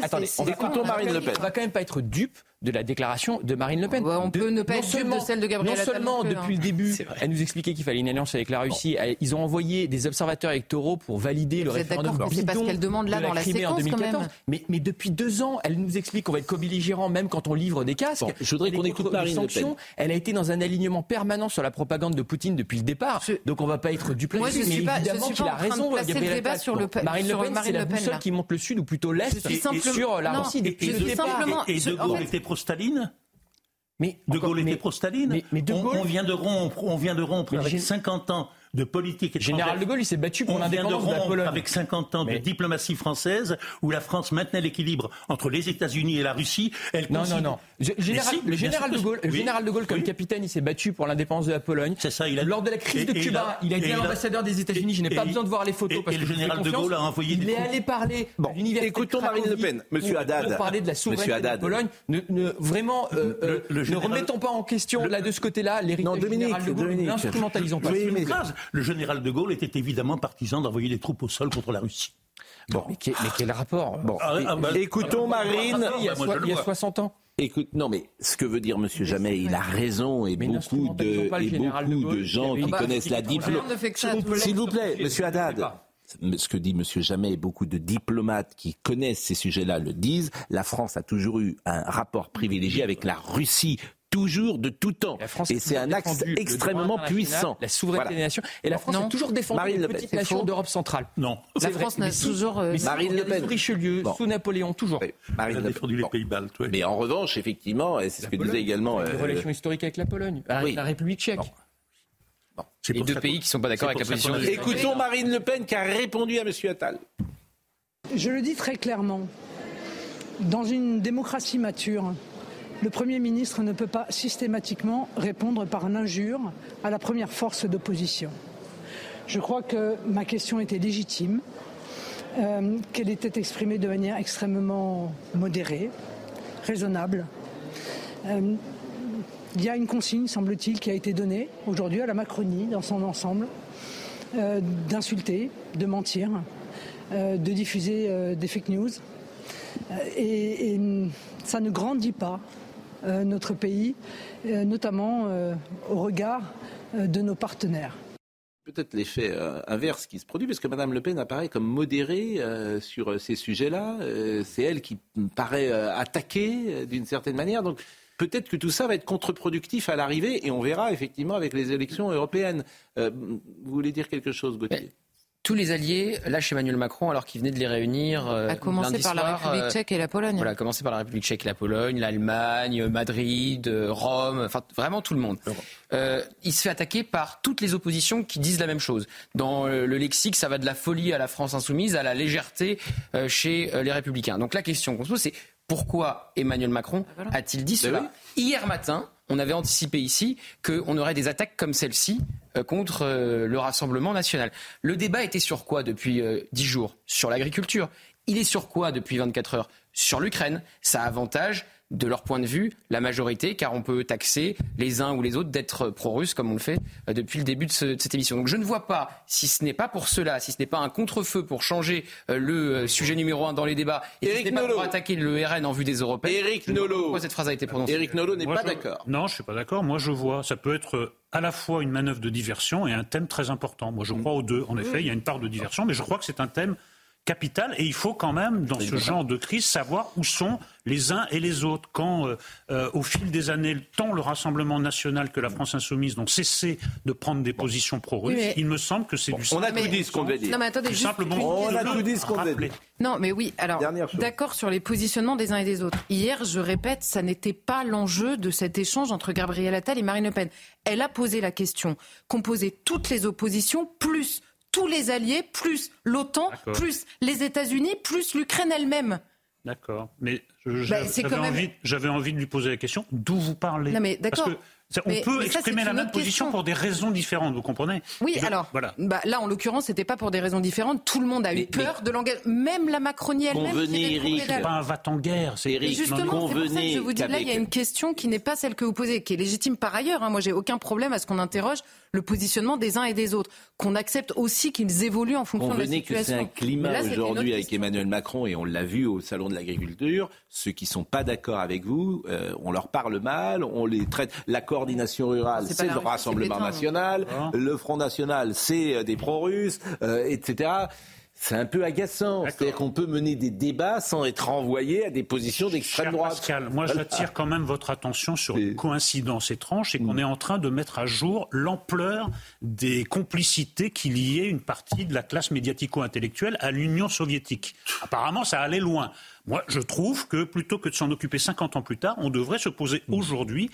Attendez, on écoutons Marine. Le Pen. On va quand même pas être dupe de la déclaration de Marine Le Pen. Ouais, on De- peut ne pas non être dupe de seulement- celle de Gabriel Non seulement depuis hein. le début, elle nous expliquait qu'il fallait une alliance avec la Russie. Ils ont envoyé des observateurs électoraux pour valider le Vous êtes référendum c'est pas ce qu'elle demande là de la dans la Crimée en séquence, quand 2014. même. Mais, mais depuis deux ans, elle nous explique qu'on va être co-belligérant même quand on livre des casques. Bon, je voudrais qu'on écoute les Marine Le Pen. sanctions. Elle a été dans un alignement permanent sur la propagande de Poutine depuis le départ. Donc on va pas être dupe Moi, je suis Mais pas- je évidemment qu'il a en raison. Gabriel débat Attal. sur le- Marine Le Pen, Marine c'est la Le Pen, boussole qui montre le sud ou plutôt l'est sur la Russie depuis je le départ. pro-Staline Mais De Gaulle était pro-Staline mais- mais De on, on vient de rompre, on vient de rompre avec j'ai- 50 ans de politique étrangère. Général de Gaulle, il s'est battu pour l'indépendance de, la Pologne. Avec 50 ans de diplomatie française, où la France maintenait l'équilibre entre les États-Unis et la Russie. Elle non, non, non, Général, le général de Gaulle, général de Gaulle, comme capitaine, il s'est battu pour l'indépendance de la Pologne. C'est ça. Il a... Lors de la crise de Cuba, il a été l'ambassadeur des États-Unis. Je n'ai pas besoin de voir les photos parce et le général de Gaulle a envoyé. Il est allé parler. Bon, écoutons Marine Le Pen, Monsieur Haddad. Parler de la souveraineté de la Pologne. Ne, vraiment, ne remettons pas en question là de ce côté-là l'héritage général de Gaulle. N'instrumentalisons pas. Le général de Gaulle était évidemment partisan d'envoyer des troupes au sol contre la Russie. Bon. Mais, quel, rapport? Bon. Ah, ah, bah, Écoutons Marine. Il y, a, il y a 60 ans. Écoute, non, mais ce que veut dire Monsieur Jamais, il a raison et beaucoup de, et beaucoup de, gens qui connaissent la diplomatie. S'il vous plaît, Monsieur Haddad. Ce que dit Monsieur Jamais et beaucoup de diplomates qui connaissent ces sujets-là le disent. La France a toujours eu un rapport privilégié avec la Russie toujours de tout temps. et c'est un axe extrêmement puissant. La souveraineté des nations. Et la France a toujours défendu Marine les petites nations d'Europe centrale. Non. La France n'a toujours. Euh, Marine Le Pen. Sous Richelieu, sous Napoléon, toujours. Marine a défendu les pays baltes. Mais en revanche, effectivement, et c'est ce que disait également. Une euh, relation historique avec la Pologne, avec la République tchèque. Bon. Les deux pays qui ne sont pas d'accord avec la position de Écoutons Marine Le Pen qui a répondu à M. Attal. Je le dis très clairement. Dans une démocratie mature, le Premier ministre ne peut pas systématiquement répondre par l'injure à la première force d'opposition. Je crois que ma question était légitime, euh, qu'elle était exprimée de manière extrêmement modérée, raisonnable. Euh, il y a une consigne, semble-t-il, qui a été donnée aujourd'hui à la Macronie dans son ensemble, euh, d'insulter, de mentir, de diffuser des fake news. Et, ça ne grandit pas notre pays, euh, notamment euh, au regard de nos partenaires peut-être l'effet inverse qui se produit, parce que Mme Le Pen apparaît comme modérée sur ces sujets-là. c'est elle qui paraît attaquée d'une certaine manière. Donc peut-être que tout ça va être contre-productif à l'arrivée, et on verra effectivement avec les élections européennes. vous voulez dire quelque chose, Gauthier? Tous les alliés lâchent Emmanuel Macron alors qu'il venait de les réunir. Euh, à commencer par la République euh, tchèque et la Pologne. Voilà, à commencer par la République tchèque et la Pologne, l'Allemagne, Madrid, euh, Rome, enfin vraiment tout le monde. il se fait attaquer par toutes les oppositions qui disent la même chose. Dans le lexique, ça va de la folie à la France insoumise à la légèreté chez les Républicains. Donc la question qu'on se pose, c'est pourquoi Emmanuel Macron ah, a-t-il dit cela Hier matin, on avait anticipé ici qu'on aurait des attaques comme celle-ci euh, contre euh, le Rassemblement national. Le débat était sur quoi depuis euh, dix jours? Sur l'agriculture. Il est sur quoi depuis 24 heures? Sur l'Ukraine. Ça avantage de leur point de vue, la majorité, car on peut taxer les uns ou les autres d'être pro-russes, comme on le fait euh, depuis le début de, cette émission. Donc je ne vois pas, si ce n'est pas pour cela, si ce n'est pas un contre-feu pour changer euh, le euh, sujet numéro un dans les débats, et si ce n'est pas pour attaquer le RN en vue des Européens, Éric Nolot. pourquoi cette phrase a été prononcée Éric Nolot n'est pas d'accord. Non, je ne suis pas d'accord. Moi, je vois, ça peut être à la fois une manœuvre de diversion et un thème très important. Moi, je crois aux deux. En effet, il y a une part de diversion, mais je crois que c'est un thème capital et il faut quand même, dans ce genre de crise, savoir où sont les uns et les autres. Quand, euh, euh, au fil des années, tant le Rassemblement national que la France insoumise n'ont cessé de prendre des positions pro-russes, il me semble que c'est du On a tout dit ce qu'on devait dire. Non, mais attendez, on a tout dit ce qu'on devait dire. Non, mais oui, alors, d'accord sur les positionnements des uns et des autres. Hier, je répète, ça n'était pas l'enjeu de cet échange entre Gabriel Attal et Marine Le Pen. Elle a posé la question, composer toutes les oppositions, plus tous les alliés, plus l'OTAN, plus les États-Unis, plus l'Ukraine elle-même. D'accord. Mais bah, j'avais envie, de lui poser la question d'où vous parlez Non, mais d'accord. On peut exprimer la même position pour des raisons différentes, vous comprenez? Oui, alors, voilà. bah, là, en l'occurrence, c'était pas pour des raisons différentes. Tout le monde a eu peur de l'engagement. Même la Macronie elle-même. Eric. C'est pas un va-t-en-guerre, c'est Eric. Justement, c'est pour ça que je vous dis, là, il y a une question qui n'est pas celle que vous posez, qui est légitime par ailleurs. Hein. Moi, j'ai aucun problème à ce qu'on interroge le positionnement des uns et des autres, qu'on accepte aussi qu'ils évoluent en fonction de la situation. que c'est un climat aujourd'hui avec Emmanuel Macron, et on l'a vu au Salon de l'Agriculture, ceux qui sont pas d'accord avec vous, euh, on leur parle mal, on les traite... coordination rurale c'est le Rassemblement national. Ah. Le Front national, c'est euh, des pro-russes, euh, etc. C'est un peu agaçant. C'est-à-dire qu'on peut mener des débats sans être renvoyé à des positions d'extrême droite. Pascal, moi j'attire quand même votre attention sur une coïncidence étrange, c'est qu'on mm. est en train de mettre à jour l'ampleur des complicités qu'il y ait une partie de la classe médiatico-intellectuelle à l'Union soviétique. Apparemment, ça allait loin. Moi, je trouve que plutôt que de s'en occuper 50 ans plus tard, on devrait se poser aujourd'hui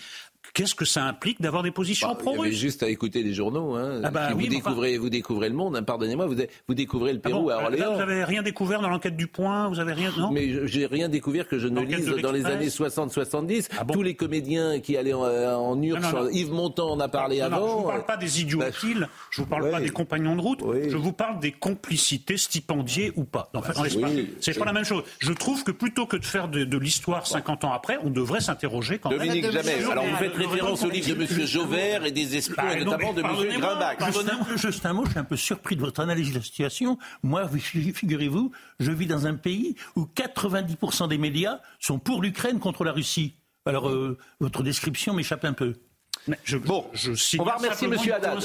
Qu'est-ce que ça implique d'avoir des positions bah, pro-russes Juste à écouter les journaux. Hein. Ah bah vous, découvrez, vous découvrez le monde, hein, pardonnez-moi, vous, vous découvrez le ah Pérou à Orléans. vous n'avez rien découvert dans l'enquête du Point Vous avez rien non Mais j'ai rien découvert que je ne lise dans les années 60-70. Ah Tous les comédiens qui allaient en, euh, en Yves Montand en a parlé avant. je ne vous parle pas des idiots bah, utiles, je ne vous parle pas des compagnons de route, je vous parle des complicités stipendiées ou pas. En fait, c'est pas la même chose. Je trouve que plutôt que de faire de, l'histoire 50 ans après, on devrait s'interroger quand même. Dominique, jamais. Alors vous faites référence au livre de M. Jauvert et des espions, et notamment de M. Grimbach. Juste un mot, je suis un peu surpris de votre analyse de la situation. Moi, figurez-vous, je vis dans un pays où 90% des médias sont pour l'Ukraine contre la Russie. Alors, euh, votre description m'échappe un peu. je, bon, je on va remercier M. Haddad.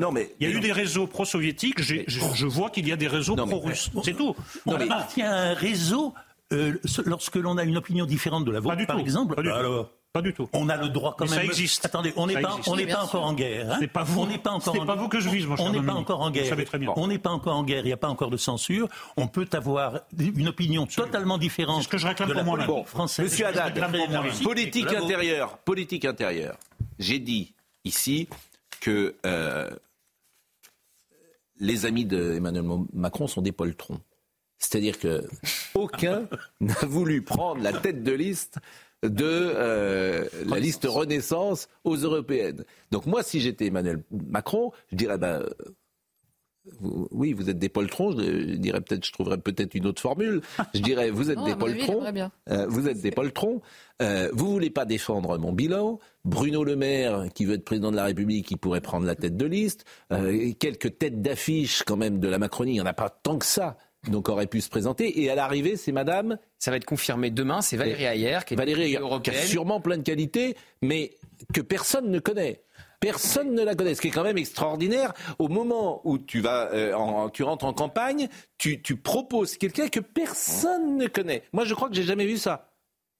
Non, mais, il y a eu des réseaux pro-soviétiques, je, vois qu'il y a des réseaux pro-russes. C'est tout. On appartient à un réseau euh, lorsque l'on a une opinion différente de la vôtre, par exemple. alors, pas du tout. On a le droit quand même. Ça existe. Attendez, on n'est pas, on n'est pas encore en guerre. Hein c'est pas vous. On n'est pas encore. C'est pas vous que je vise, mon cher On n'est pas encore en guerre. Vous savez très bien. On n'est pas encore en guerre. Il n'y a pas encore de censure. On peut avoir une opinion totalement différente. ce que je réclame pour moi bon, française. Monsieur Haddad, politique intérieure. Politique intérieure. J'ai dit ici que euh, les amis d'Emmanuel Macron sont des poltrons. C'est-à-dire que aucun n'a voulu prendre la tête de liste de euh, la liste Renaissance aux européennes. Donc moi, si j'étais Emmanuel Macron, je dirais, ben, oui, vous êtes des poltrons. Je, dirais peut-être, je trouverais peut-être une autre formule. Je dirais, vous êtes des poltrons. Euh, vous êtes des poltrons. Euh, vous voulez pas défendre mon bilan. Bruno Le Maire, qui veut être président de la République, qui pourrait prendre la tête de liste. Euh, quelques têtes d'affiche quand même de la Macronie. Il n'y en a pas tant que ça donc aurait pu se présenter. Et à l'arrivée, c'est Madame. Ça va être confirmé demain. C'est Valérie Ayer, qui est Valérie qui a sûrement plein de qualités, mais que personne ne connaît. Personne ne la connaît, ce qui est quand même extraordinaire. Au moment où tu vas, euh, tu rentres en campagne, tu, tu proposes quelqu'un que personne ne connaît. Moi, je crois que j'ai jamais vu ça.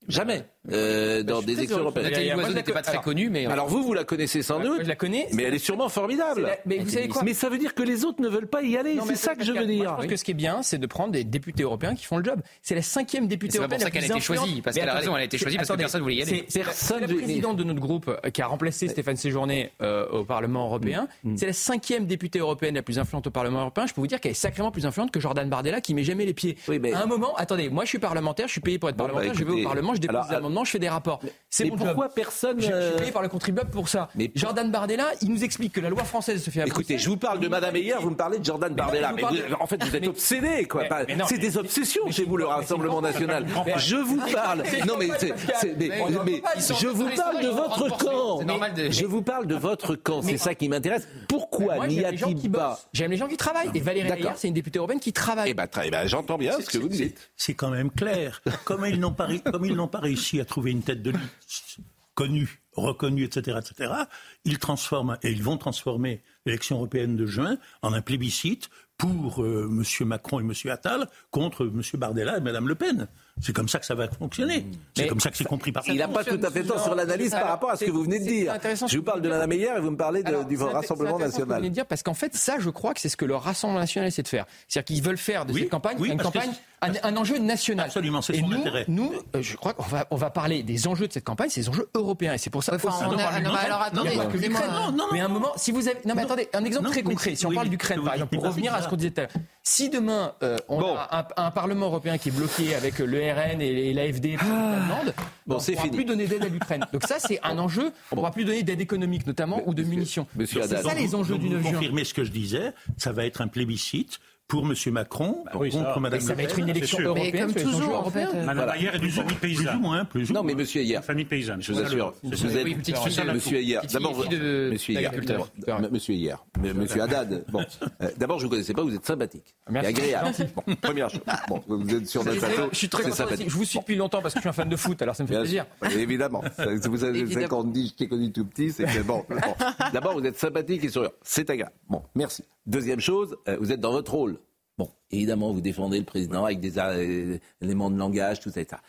Jamais. Euh, dans des élections européennes. Nathalie n'était pas très connue, mais alors vous, vous la connaissez sans doute. Je la connais. Mais elle est sûrement formidable. Mais vous savez quoi Mais ça veut dire que les autres ne veulent pas y aller. C'est ça que je veux dire. je pense que ce qui est bien, c'est de prendre des députés européens qui font le job. C'est la cinquième députée européenne. C'est pour ça qu'elle a été choisie. Parce qu'elle a raison, elle a été choisie parce que personne voulait y aller. C'est la présidente de notre groupe euh, qui a remplacé Stéphane Séjourné euh, au Parlement européen. Mm. C'est la cinquième députée européenne la plus influente au Parlement européen. Je peux vous dire qu'elle est sacrément plus influente que Jordan Bardella qui met jamais les pieds. À un moment, attendez, moi je suis parlementaire, je suis payé pour être bah, parlementaire, je vais au Parlement, je dépose des amendements, je fais des rapports. C'est mais pourquoi personne. Je, suis euh, payé par le contribuable pour ça. Mais Jordan Bardella, il nous explique que la loi française se fait Écoutez, je vous parle de Madame Meyer, vous me parlez de Jordan Bardella. Mais, en fait, vous êtes obsédé, quoi. C'est des obsessions chez vous, le Rassemblement national. Je vous parle. Non, mais, je vous parle de votre camp. Je vous parle de votre camp. C'est ça qui m'intéresse. Pourquoi n'y a-t-il pas J'aime les gens qui travaillent. Et Valérie Meyer, c'est une députée européenne qui travaille. Eh ben, eh ben j'entends bien ce que vous dites. C'est quand même clair. Comme ils n'ont pas réussi à trouver une tête de liste connue, reconnue, etc., etc., ils transforment, et ils vont transformer l'élection européenne de juin en un plébiscite pour euh, M. Macron et M. Attal contre M. Bardella et Mme Le Pen. C'est comme ça que ça va fonctionner. C'est comme ça que c'est compris par Il n'a pas tout à fait tort sur l'analyse par rapport à ce que vous venez de dire. Je vous parle de la Meyer et vous me parlez du Rassemblement national. Vous venez de dire parce qu'en fait, ça, je crois que c'est ce que le Rassemblement national essaie de faire. C'est-à-dire qu'ils veulent faire de cette campagne une campagne, un, enjeu national. Absolument, c'est son nous, intérêt. Nous, euh, je crois qu'on va, on va parler des enjeux de cette campagne, c'est des enjeux européens. Et c'est pour ça enfin, on a, non, alors attendez, mais un moment, si vous avez, non mais attendez, un exemple très concret. Si on parle d'Ukraine, par exemple, pour revenir à ce qu'on disait tout à l'heure. Si demain, euh, on a un, Parlement européen qui est bloqué avec le RN et, l'AFD, ah. bon, on ne pourra plus donner d'aide à l'Ukraine. Donc ça, c'est un enjeu. On ne pourra plus donner d'aide économique, notamment, ou de munitions. C'est ça les enjeux du 9 juin. confirmer ce que je disais, ça va être un plébiscite pour M. Macron, bah oui, contre Mme Ça va être une élection européenne, comme toujours, en fait. Mme Ayer est d'une famille paysanne. Plus ou moins, plus ou Non, mais M. Ayer. Famille paysanne. Je vous assure. Vous êtes M. Ayer. D'abord, M. Ayer. M. Ayer. M. Haddad. Bon, euh, d'abord, je ne vous connaissais pas, vous êtes sympathique. Et agréable. Bon, première chose. Bon, vous êtes sur notre plateau. Je suis très content Je vous suis depuis longtemps parce que je suis un fan de foot, alors ça me fait plaisir. Évidemment. Vous avez quand on dit je t'ai connu tout petit, c'est que bon. D'abord, vous êtes sympathique et souriant. C'est agréable. Bon, merci. Deuxième chose, euh, vous êtes dans votre rôle. Bon, évidemment, vous défendez le président avec des euh, éléments de langage, tout ça. ça.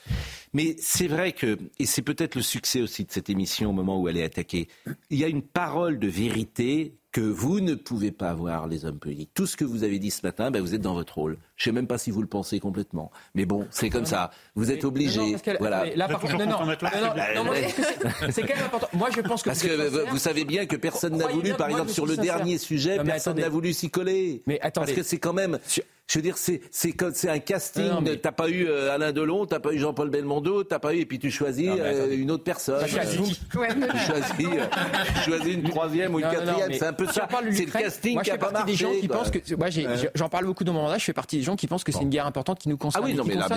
Mais c'est vrai que, et c'est peut-être le succès aussi de cette émission au moment où elle est attaquée, il y a une parole de vérité que vous ne pouvez pas voir les hommes politiques. Tout ce que vous avez dit ce matin, ben vous êtes dans votre rôle. Je ne sais même pas si vous le pensez complètement. Mais bon, c'est comme ça. Vous êtes obligé. Voilà. Là, par contre, non, non, non, c'est quand même important. Moi, je pense que. Parce que vous savez bien que personne n'a voulu, par exemple, sur le dernier sujet, personne n'a voulu s'y coller. Mais attendez. Parce que c'est quand même. Je veux dire, c'est c'est un casting. Tu T'as pas eu euh, Alain Delon, t'as pas eu Jean-Paul Belmondo, t'as pas eu et puis tu choisis euh, une autre personne. tu choisis, euh, choisis une troisième ou une quatrième. C'est un peu ça. C'est le casting qui a pas marché. Des gens qui pensent que, moi, j'en parle beaucoup dans mon mandat. Je fais partie des gens qui pensent que c'est une guerre importante qui nous concerne. Ah oui, non, mais là,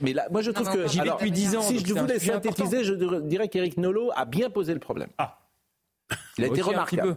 mais, là, moi je trouve que. J'y vais depuis 10 ans. Si je voulais synthétiser, je dirais qu'Éric Nolot a bien posé le problème. Ah. Il a été remarquable.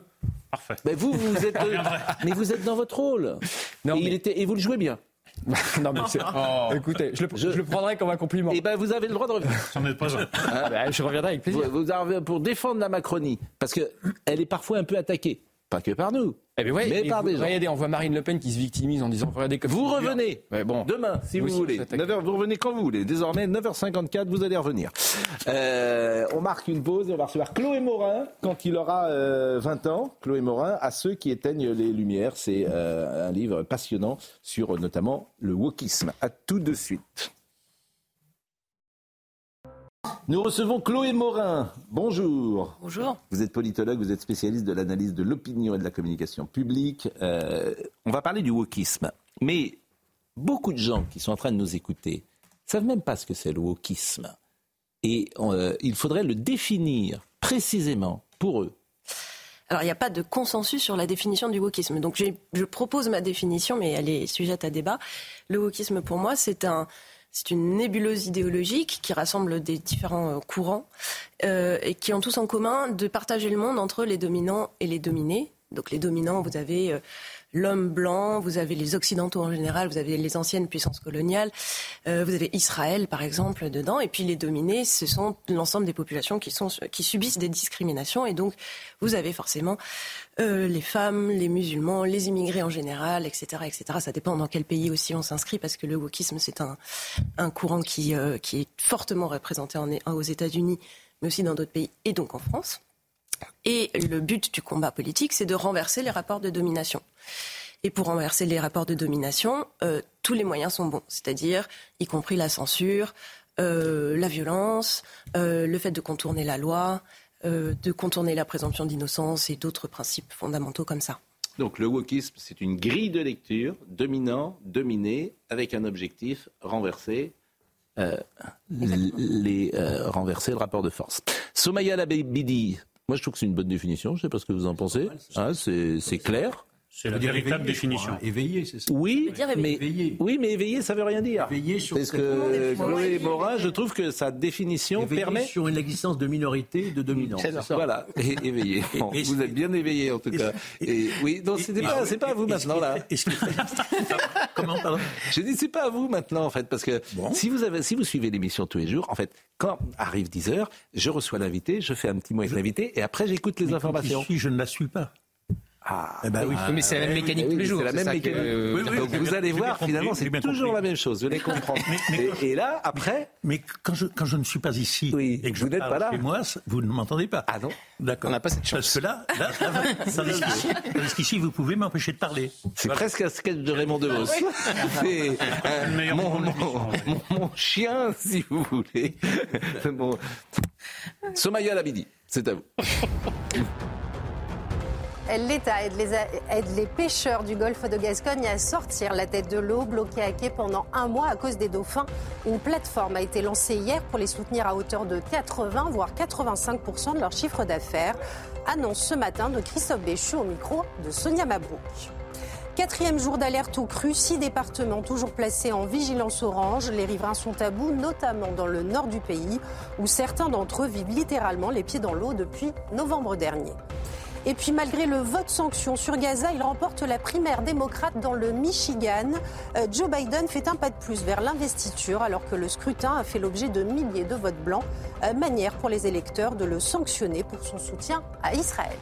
Parfait. Mais vous, vous êtes, mais vous êtes dans votre rôle. Non, et, il était, et vous le jouez bien. non mais oh. écoutez, je le, je... le, prendrai comme un compliment. Et eh ben vous avez le droit de revenir. Pas un. Ah, bah, je reviendrai avec plaisir. Vous, vous, pour défendre la Macronie, parce que elle est parfois un peu attaquée. Pas que par nous. Eh bien ouais, mais par des gens. Regardez, on voit Marine Le Pen qui se victimise en disant regardez comme Vous revenez bon. demain, si vous, voulez. 9h, vous revenez quand vous voulez. Désormais, 9h54, vous allez revenir. Euh, on marque une pause et on va recevoir Chloé Morin quand il aura 20 euh, ans. Chloé Morin, à ceux qui éteignent les lumières. C'est euh, un livre passionnant sur notamment le wokisme. À tout de suite. Nous recevons Chloé Morin. Bonjour. Bonjour. Vous êtes politologue, vous êtes spécialiste de l'analyse de l'opinion et de la communication publique. Euh, on va parler du wokisme. Mais beaucoup de gens qui sont en train de nous écouter savent même pas ce que c'est le wokisme. Et euh, il faudrait le définir précisément pour eux. Alors, il n'y a pas de consensus sur la définition du wokisme. Donc, je propose ma définition, mais elle est sujette à débat. Le wokisme, pour moi, c'est un, c'est une nébuleuse idéologique qui rassemble des différents euh, courants euh, et qui ont tous en commun de partager le monde entre les dominants et les dominés. Donc les dominants, vous avez euh, l'homme blanc, vous avez les Occidentaux en général, vous avez les anciennes puissances coloniales, euh, vous avez Israël par exemple dedans, et puis les dominés, ce sont l'ensemble des populations qui, sont, qui subissent des discriminations, et donc vous avez forcément euh, les femmes, les musulmans, les immigrés en général, etc., etc. Ça dépend dans quel pays aussi on s'inscrit, parce que le wokisme c'est un, un courant qui, euh, qui est fortement représenté en, aux États-Unis, mais aussi dans d'autres pays, et donc en France. Et le but du combat politique, c'est de renverser les rapports de domination. Et pour renverser les rapports de domination, euh, tous les moyens sont bons, c'est-à-dire y compris la censure, euh, la violence, euh, le fait de contourner la loi, de contourner la présomption d'innocence et d'autres principes fondamentaux comme ça. Donc le wokisme, c'est une grille de lecture, dominant, dominé, avec un objectif, renverser les, renverser le rapport de force. Somaya Labidi, moi, je trouve que c'est une bonne définition. Je ne sais pas ce que vous en pensez. Hein, c'est clair. C'est la véritable définition. Éveillé, c'est ça. Oui, mais éveillé. oui, mais éveillé, ça veut rien dire. Éveillé sur Parce que Chloé Morin, je trouve que sa définition éveillé permet sur une existence de minorité, de dominants. Voilà, éveillé. vous êtes bien éveillé en tout cas. Et, oui, donc c'est pas, c'est pas à vous maintenant là. Comment pardon Je dis c'est pas à vous maintenant en fait, parce que si vous avez, si vous suivez l'émission tous les jours, en fait, quand arrive 10 heures, je reçois l'invité, je fais un petit mot avec l'invité, et après j'écoute les informations. Si je ne la suis pas. Ah, eh ben oui. mais c'est la même mécanique tous les jours. C'est la même mécanique. Donc vous allez voir, finalement, c'est toujours la même chose. Vous allez comprendre. et, là, après. Mais, quand, je, quand je ne suis pas ici et que je vous n'êtes pas là. chez moi, vous ne m'entendez pas. Ah non D'accord. On n'a pas cette chance. Parce que là, là, là qu'ici, vous pouvez m'empêcher de parler. C'est presque un sketch de Raymond DeVos. C'est euh, mon, mon, mon, chien, si vous voulez. Bon. Somaya Labidi, c'est à vous. L'État aide les, pêcheurs du golfe de Gascogne à sortir la tête de l'eau, bloquée à quai pendant un mois à cause des dauphins. Une plateforme a été lancée hier pour les soutenir à hauteur de 80 voire 85% de leur chiffre d'affaires. Annonce ce matin de Christophe Béchu au micro de Sonia Mabrouk. Quatrième jour d'alerte au cru, six départements toujours placés en vigilance orange. Les riverains sont à bout, notamment dans le nord du pays, où certains d'entre eux vivent littéralement les pieds dans l'eau depuis novembre dernier. Et puis malgré le vote sanction sur Gaza, il remporte la primaire démocrate dans le Michigan. Euh, Joe Biden fait un pas de plus vers l'investiture alors que le scrutin a fait l'objet de milliers de votes blancs. Euh, manière pour les électeurs de le sanctionner pour son soutien à Israël.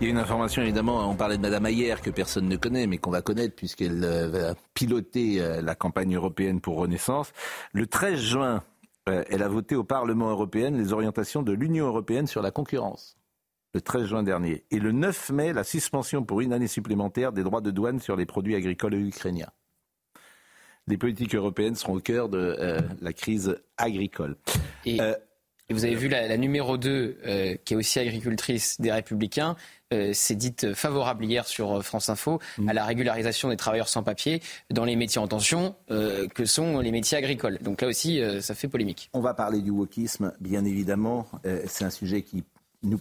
Il y a une information, évidemment, on parlait de Madame Ayer, que personne ne connaît, mais qu'on va connaître puisqu'elle euh, va piloter la campagne européenne pour Renaissance. Le 13 juin, elle a voté au Parlement européen les orientations de l'Union européenne sur la concurrence. Le 13 juin dernier. Et le 9 mai, la suspension pour une année supplémentaire des droits de douane sur les produits agricoles ukrainiens. Les politiques européennes seront au cœur de euh, la crise agricole. Et, Euh, vous avez vu la, la numéro 2, euh, qui est aussi agricultrice des Républicains, s'est dite favorable hier sur France Info à la régularisation des travailleurs sans papier dans les métiers en tension, que sont les métiers agricoles. Donc là aussi, ça fait polémique. On va parler du wokisme, bien évidemment. C'est un sujet qui nous.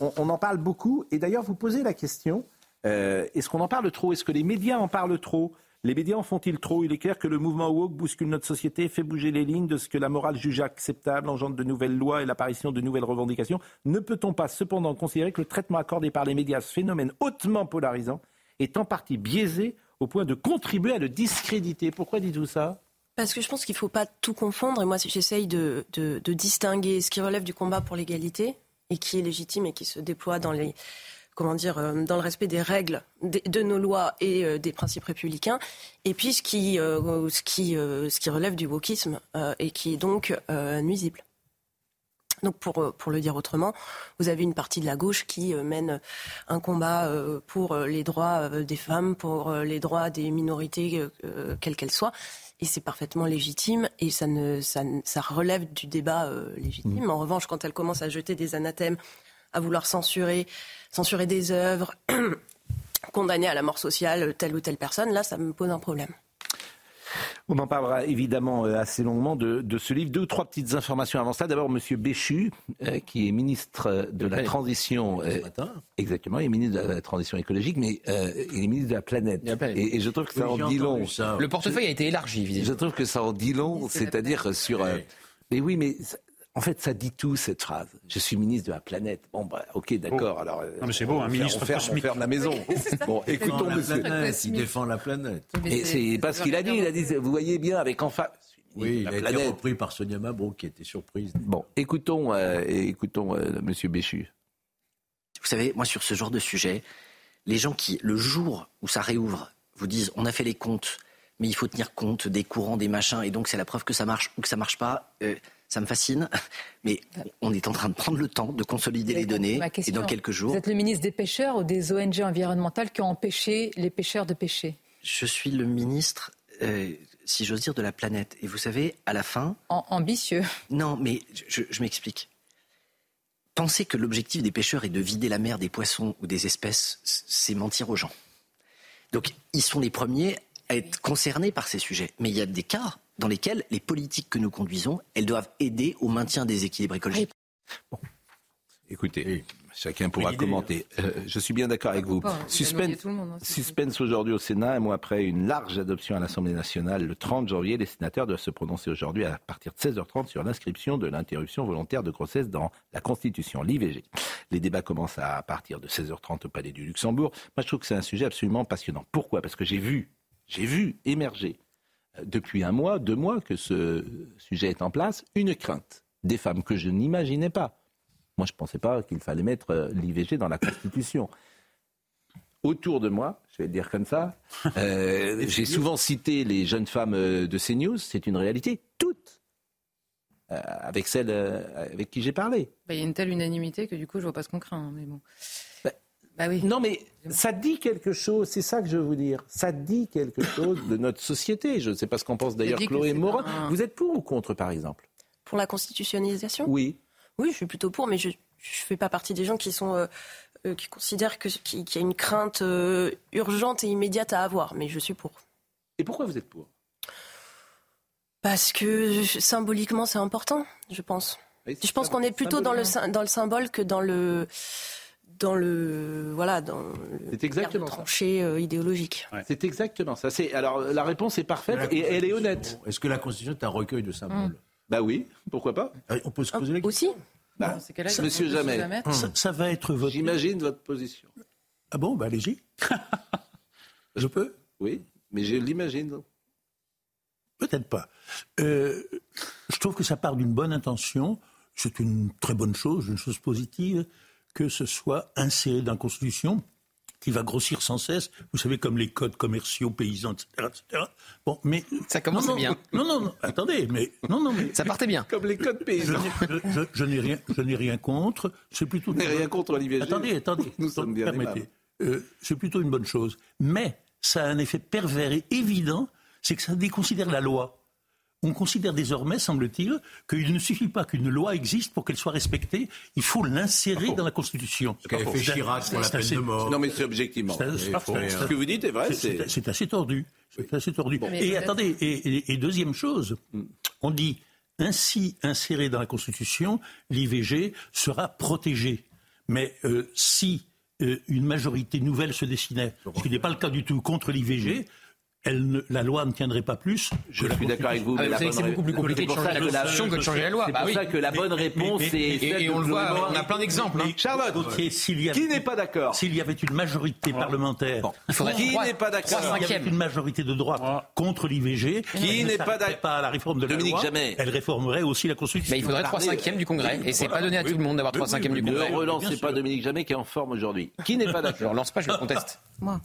On, en parle beaucoup. Et d'ailleurs, vous posez la question euh, est-ce qu'on en parle trop? Est-ce que les médias en parlent trop? Les médias en font-ils trop? Il est clair que le mouvement woke bouscule notre société, fait bouger les lignes de ce que la morale juge acceptable, engendre de nouvelles lois et l'apparition de nouvelles revendications. Ne peut-on pas cependant considérer que le traitement accordé par les médias à ce phénomène hautement polarisant est en partie biaisé au point de contribuer à le discréditer? Pourquoi dites-vous ça? Parce que je pense qu'il ne faut pas tout confondre. Et moi, j'essaye de distinguer ce qui relève du combat pour l'égalité et qui est légitime et qui se déploie dans les comment dire, euh, dans le respect des règles de, nos lois et euh, des principes républicains, et puis ce qui, euh, relève du wokisme et qui est donc nuisible. Donc pour, le dire autrement, vous avez une partie de la gauche qui mène un combat pour les droits des femmes, pour les droits des minorités, quelles qu'elles soient. Et c'est parfaitement légitime et ça, ne, ça, ne- ça relève du débat euh, légitime. En revanche, quand elle commence à jeter des anathèmes, à vouloir censurer, censurer des œuvres, condamner à la mort sociale telle ou telle personne, là, ça me pose un problème. On en parlera évidemment euh, assez longuement de, de ce livre. Deux ou trois petites informations avant ça. D'abord, Monsieur Béchu, euh, qui est ministre euh, de la. Transition. euh, exactement, il est ministre de la Transition écologique, mais euh, il est ministre de la planète. Et, et je trouve que ça Oui, en dit long. ça. Le portefeuille a été élargi, visiblement. Je trouve que ça en dit long, c'est-à-dire sur. euh, mais oui, mais en fait, ça dit tout cette phrase. Je suis ministre de la planète. Bon, bah, ok, d'accord. Alors, euh, Non, mais c'est beau, on un ministre on ferme, on ferme la maison. Bon, écoutons la Monsieur. planète, il défend la planète. Et c'est pas ce qu'il a dit. Il a dit, vous voyez bien, avec enfin. Oui, il la a été planète. repris par Sonia Mabrouk qui était surprise. Bon, écoutons, euh, écoutons euh, Monsieur Béchu. Vous savez, moi, sur ce genre de sujet, les gens qui, le jour où ça réouvre, vous disent on a fait les comptes, mais il faut tenir compte des courants, des machins, et donc c'est la preuve que ça marche ou que ça marche pas, euh, ça me fascine. Mais on est en train de prendre le temps de consolider les données, et dans quelques jours, Vous êtes le ministre des pêcheurs ou des ONG environnementales qui ont empêché les pêcheurs de pêcher? Je suis le ministre, euh, si j'ose dire, de la planète. Et vous savez, à la fin. En- Ambitieux. Non, mais je, je m'explique. Penser que l'objectif des pêcheurs est de vider la mer des poissons ou des espèces, c'est mentir aux gens. Donc, ils sont les premiers à être concernés par ces sujets. Mais il y a des cas dans lesquels les politiques que nous conduisons, elles doivent aider au maintien des équilibres écologiques. Écoutez, chacun pourra commenter. Euh, je suis bien d'accord avec vous. pas, hein. Suspense, noyé tout le monde, hein, suspense aujourd'hui au Sénat, un mois après une large adoption à l'Assemblée nationale le 30 janvier. Les sénateurs doivent se prononcer aujourd'hui à partir de 16h30 sur l'inscription de l'interruption volontaire de grossesse dans la Constitution, l'IVG. Les débats commencent à partir de 16h30 au Palais du Luxembourg. Moi, je trouve que c'est un sujet absolument passionnant. Pourquoi? Parce que j'ai vu, j'ai vu émerger depuis un mois, deux mois que ce sujet est en place, une crainte des femmes que je n'imaginais pas. Moi, je ne pensais pas qu'il fallait mettre euh, l'IVG dans la Constitution. Autour de moi, je vais le dire comme ça, euh, j'ai souvent cité les jeunes femmes euh, de CNews, c'est une réalité, toutes, euh, avec celles avec qui j'ai parlé. Bah, Il y a une telle unanimité que du coup, je vois pas ce qu'on craint. hein, Mais bon. Oui. Non, mais ça dit quelque chose, c'est ça que je veux vous dire. Ça dit quelque chose de notre société. Je ne sais pas ce qu'en pense d'ailleurs Chloé Morin. un- Vous êtes pour ou contre, par exemple? Pour la constitutionnalisation? Oui. Oui, je suis plutôt pour, mais je ne fais pas partie des gens qui sont euh, euh, qui considèrent que qu'il y a une crainte euh, urgente et immédiate à avoir. Mais je suis pour. Et pourquoi vous êtes pour? Parce que symboliquement, c'est important, je pense. je pense qu'on est plutôt dans le, dans le symbole que dans le dans le voilà dans le C'est exactement tranché euh, idéologique. C'est exactement ça. C'est alors la réponse est parfaite et elle est honnête. Est-ce que la Constitution est un recueil de symboles Bah oui, pourquoi pas On peut se poser la Aussi Bah, ces cas-là, Monsieur Monsieur Jamais, Jamais. Ça, ça va être voté. j'imagine votre position. Ah bon, bah allez-y. Je peux? Oui, mais je l'imagine. Peut-être pas. Euh, je trouve que ça part d'une bonne intention. C'est une très bonne chose, une chose positive, que ce soit inséré dans la Constitution. qui va grossir sans cesse. Vous savez, comme les codes commerciaux, paysans, etc., etc. Bon, mais ça commence bien. Non, non, non, attendez, mais non, non, mais ça partait bien. Comme les codes paysans. Je, n'ai rien, je n'ai rien contre. C'est plutôt. n'ai rien contre l'IVG. Attendez, attendez. Nous sommes bien permettez. Euh, c'est plutôt une bonne chose. Mais ça a un effet pervers et évident, c'est que ça déconsidère la loi on considère désormais, semble-t-il, qu'il ne suffit pas qu'une loi existe pour qu'elle soit respectée, il faut l'insérer dans la Constitution. Ce qu'avait fait Chirac pour la peine de mort. Non mais c'est objectivement. Ce que vous dites est vrai. C'est assez tordu. C'est assez tordu. et attendez, et, deuxième chose, on dit ainsi inséré dans la Constitution, l'IVG sera protégé. Mais euh, si euh, une majorité nouvelle se dessinait, ce qui n'est pas le cas du tout contre l'IVG, la loi ne tiendrait pas plus. Je suis d'accord avec vous. Ah, mais c'est beaucoup plus compliqué de changer la Constitution que de changer la loi. C'est pour bah ça que la bonne réponse est. Et, on le voit, on a plein d'exemples. Hein. Charlotte, qui n'est pas d'accord S'il y avait une majorité parlementaire, qui n'est pas d'accord S'il y avait une majorité de droite contre l'IVG, qui n'est pas d'accord pas la réforme de la Dominique loi, Jamais. elle réformerait aussi la Constitution. Mais il faudrait 3 cinquièmes du Congrès, et c'est pas donné à tout le monde d'avoir 3 cinquièmes du Congrès. Ne relancez pas Dominique Jamais qui est en forme aujourd'hui. Qui n'est pas d'accord Je ne relance pas, je le conteste. Moi.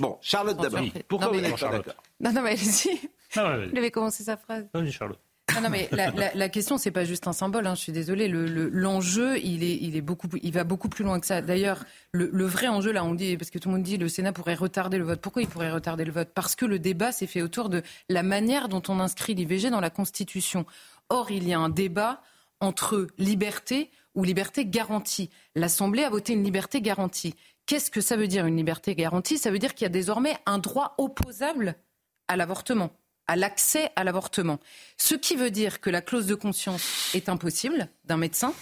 Bon, Charlotte d'abord. Pourquoi vous n'êtes pas d'accord Non, non, mais allez-y. Il avait commencé sa phrase. Vas-y, Charlotte. Non, non, mais la, la, la question, c'est pas juste un symbole. Hein, je suis désolée. L'enjeu, le, il est, il est beaucoup, il va beaucoup plus loin que ça. D'ailleurs, le, le, vrai enjeu, là, on dit, parce que tout le monde dit, le Sénat pourrait retarder le vote. Pourquoi il pourrait retarder le vote? Parce que le débat s'est fait autour de la manière dont on inscrit l'IVG dans la Constitution. Or, il y a un débat entre liberté ou liberté garantie. L'Assemblée a voté une liberté garantie. Qu'est-ce que ça veut dire une liberté garantie? Ça veut dire qu'il y a désormais un droit opposable à l'avortement, à l'accès à l'avortement. Ce qui veut dire que la clause de conscience est impossible d'un médecin.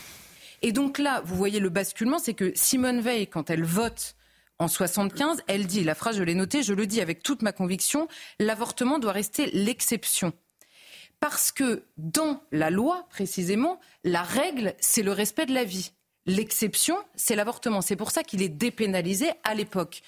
Et donc là, vous voyez le basculement, c'est que Simone Veil, quand elle vote en 75, elle dit, la phrase je l'ai notée, je le dis avec toute ma conviction, l'avortement doit rester l'exception. Parce que dans la loi, précisément, la règle, c'est le respect de la vie. L'exception, c'est l'avortement. C'est pour ça qu'il est dépénalisé à l'époque.